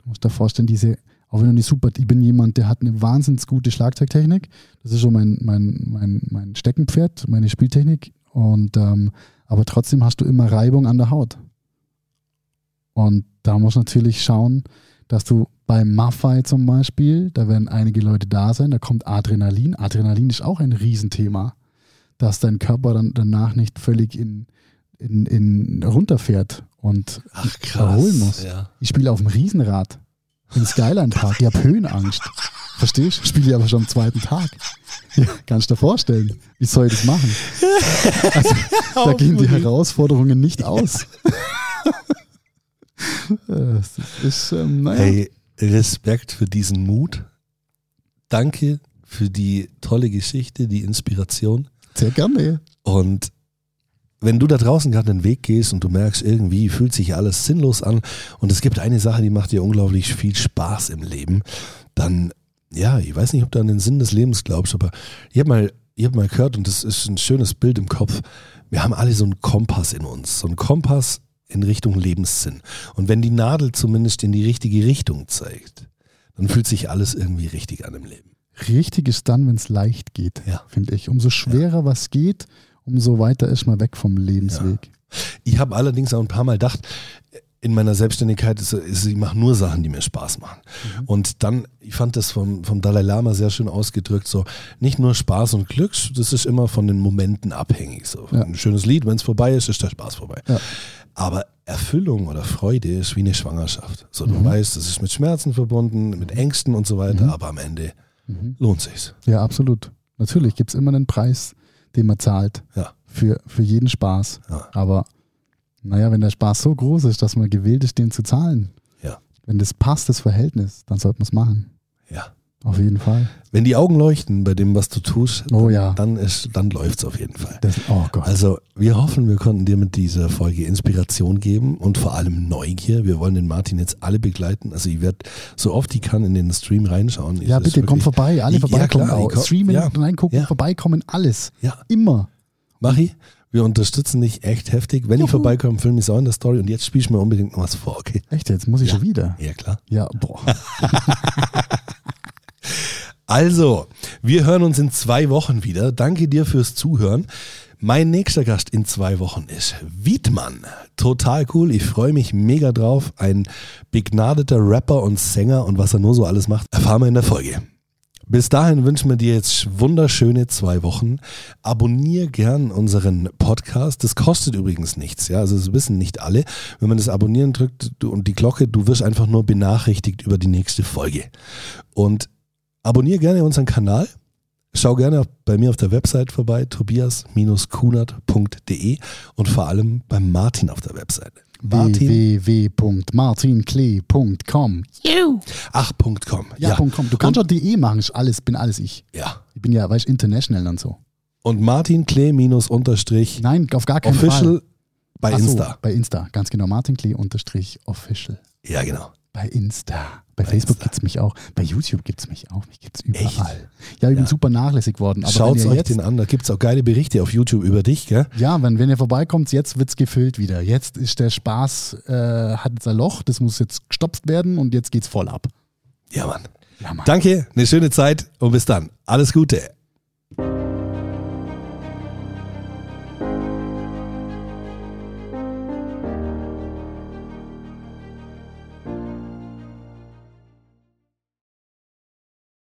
Du musst dir vorstellen, diese, auch wenn du nicht super, ich bin jemand, der hat eine wahnsinnig gute Schlagzeugtechnik. Das ist schon mein, mein, mein, mein Steckenpferd, meine Spieltechnik. Und ähm, aber trotzdem hast du immer Reibung an der Haut. Und da musst du natürlich schauen, dass du beim Maffei zum Beispiel, da werden einige Leute da sein, da kommt Adrenalin. Adrenalin ist auch ein Riesenthema, dass dein Körper dann danach nicht völlig in, in, in runterfährt und Ach erholen muss. Ja. Ich spiele auf dem Riesenrad im Skyline Park. Ich habe Höhenangst. Verstehst du? Spiele ich aber schon am zweiten Tag. Ja, kannst du dir vorstellen, wie soll ich das machen? Also, da gehen die Herausforderungen nicht aus. das ist, ähm, naja. Hey, Respekt für diesen Mut. Danke für die tolle Geschichte, die Inspiration. Sehr gerne. Und wenn du da draußen gerade den Weg gehst und du merkst, irgendwie fühlt sich alles sinnlos an und es gibt eine Sache, die macht dir unglaublich viel Spaß im Leben, dann, ja, ich weiß nicht, ob du an den Sinn des Lebens glaubst, aber ich habe mal, hab mal gehört und das ist ein schönes Bild im Kopf, wir haben alle so einen Kompass in uns, so einen Kompass in Richtung Lebenssinn. Und wenn die Nadel zumindest in die richtige Richtung zeigt, dann fühlt sich alles irgendwie richtig an im Leben. Richtig ist dann, wenn es leicht geht, Ja. finde ich. Umso schwerer was geht, umso weiter ist man weg vom Lebensweg. Ich habe allerdings auch ein paar Mal gedacht, in meiner Selbstständigkeit ist, ist ich mache nur Sachen, die mir Spaß machen. Und dann, ich fand das vom, vom Dalai Lama sehr schön ausgedrückt, so nicht nur Spaß und Glück, das ist immer von den Momenten abhängig. So. Ja. Ein schönes Lied, wenn es vorbei ist, ist der Spaß vorbei. Ja. Aber Erfüllung oder Freude ist wie eine Schwangerschaft. So, du weißt, das ist mit Schmerzen verbunden, mit Ängsten und so weiter, aber am Ende lohnt sich's. Ja, absolut. Natürlich gibt es immer einen Preis, den man zahlt Ja. für, für jeden Spaß. Ja. Aber naja, wenn der Spaß so groß ist, dass man gewillt ist, den zu zahlen, Ja. wenn das passt, das Verhältnis, dann sollte man es machen. Ja. Auf jeden Fall. Wenn die Augen leuchten bei dem, was du tust, Oh dann, ja. dann, ist, dann läuft's auf jeden Fall. Das, oh. Also, wir hoffen, wir konnten dir mit dieser Folge Inspiration geben und vor allem Neugier. Wir wollen den Martin jetzt alle begleiten. Also, ich werde so oft ich kann in den Stream reinschauen. ja, bitte, komm vorbei. Alle Ja, vorbeikommen. klar, ich komm- Streamen, ja. reingucken, Ja. vorbeikommen, alles. Ja, Immer. Machi, wir unterstützen dich echt heftig. Wenn ich vorbeikomme, film ich auch in der Story und jetzt spielst du mir unbedingt noch was vor, okay? Echt jetzt? Muss ich Ja. schon wieder? Ja, klar. Ja, boah. Also, wir hören uns in zwei Wochen wieder. Danke dir fürs Zuhören. Mein nächster Gast in zwei Wochen ist Wiedmann. Total cool. Ich freue mich mega drauf. Ein begnadeter Rapper und Sänger und was er nur so alles macht, erfahren wir in der Folge. Bis dahin wünschen wir dir jetzt wunderschöne zwei Wochen. Abonnier gern unseren Podcast. Das kostet übrigens nichts. Ja, also das wissen nicht alle. Wenn man das Abonnieren drückt und die Glocke, du wirst einfach nur benachrichtigt über die nächste Folge. Und abonnier gerne unseren Kanal. Schau gerne bei mir auf der Website vorbei, tobias-kunert.de und vor allem beim Martin auf der Website. Martin, www.martinklee.com. ach, .com. Ja, Ja, .com. Du kannst auch DE machen, ist alles, bin alles ich. ja. Ich bin ja, weißt du, international und so. Und Martin Klee minus unterstrich Nein, auf gar keinen official Fall. bei Ach so, Insta. bei Insta, ganz genau. Martin Klee unterstrich official. Ja, genau. Bei Insta. Bei, Bei Facebook gibt es mich auch. Bei YouTube gibt es mich auch. Mich gibt es überall. Echt? Ja, ich bin Ja. super nachlässig worden. Schaut euch jetzt, den an, da gibt es auch geile Berichte auf YouTube über dich, gell? Ja, wenn, wenn ihr vorbeikommt, jetzt wird es gefüllt wieder. Jetzt ist der Spaß, äh, hat jetzt ein Loch, das muss jetzt gestopft werden und jetzt geht's voll ab. Ja, Mann. Ja, Mann. Danke, eine schöne Zeit und bis dann. Alles Gute.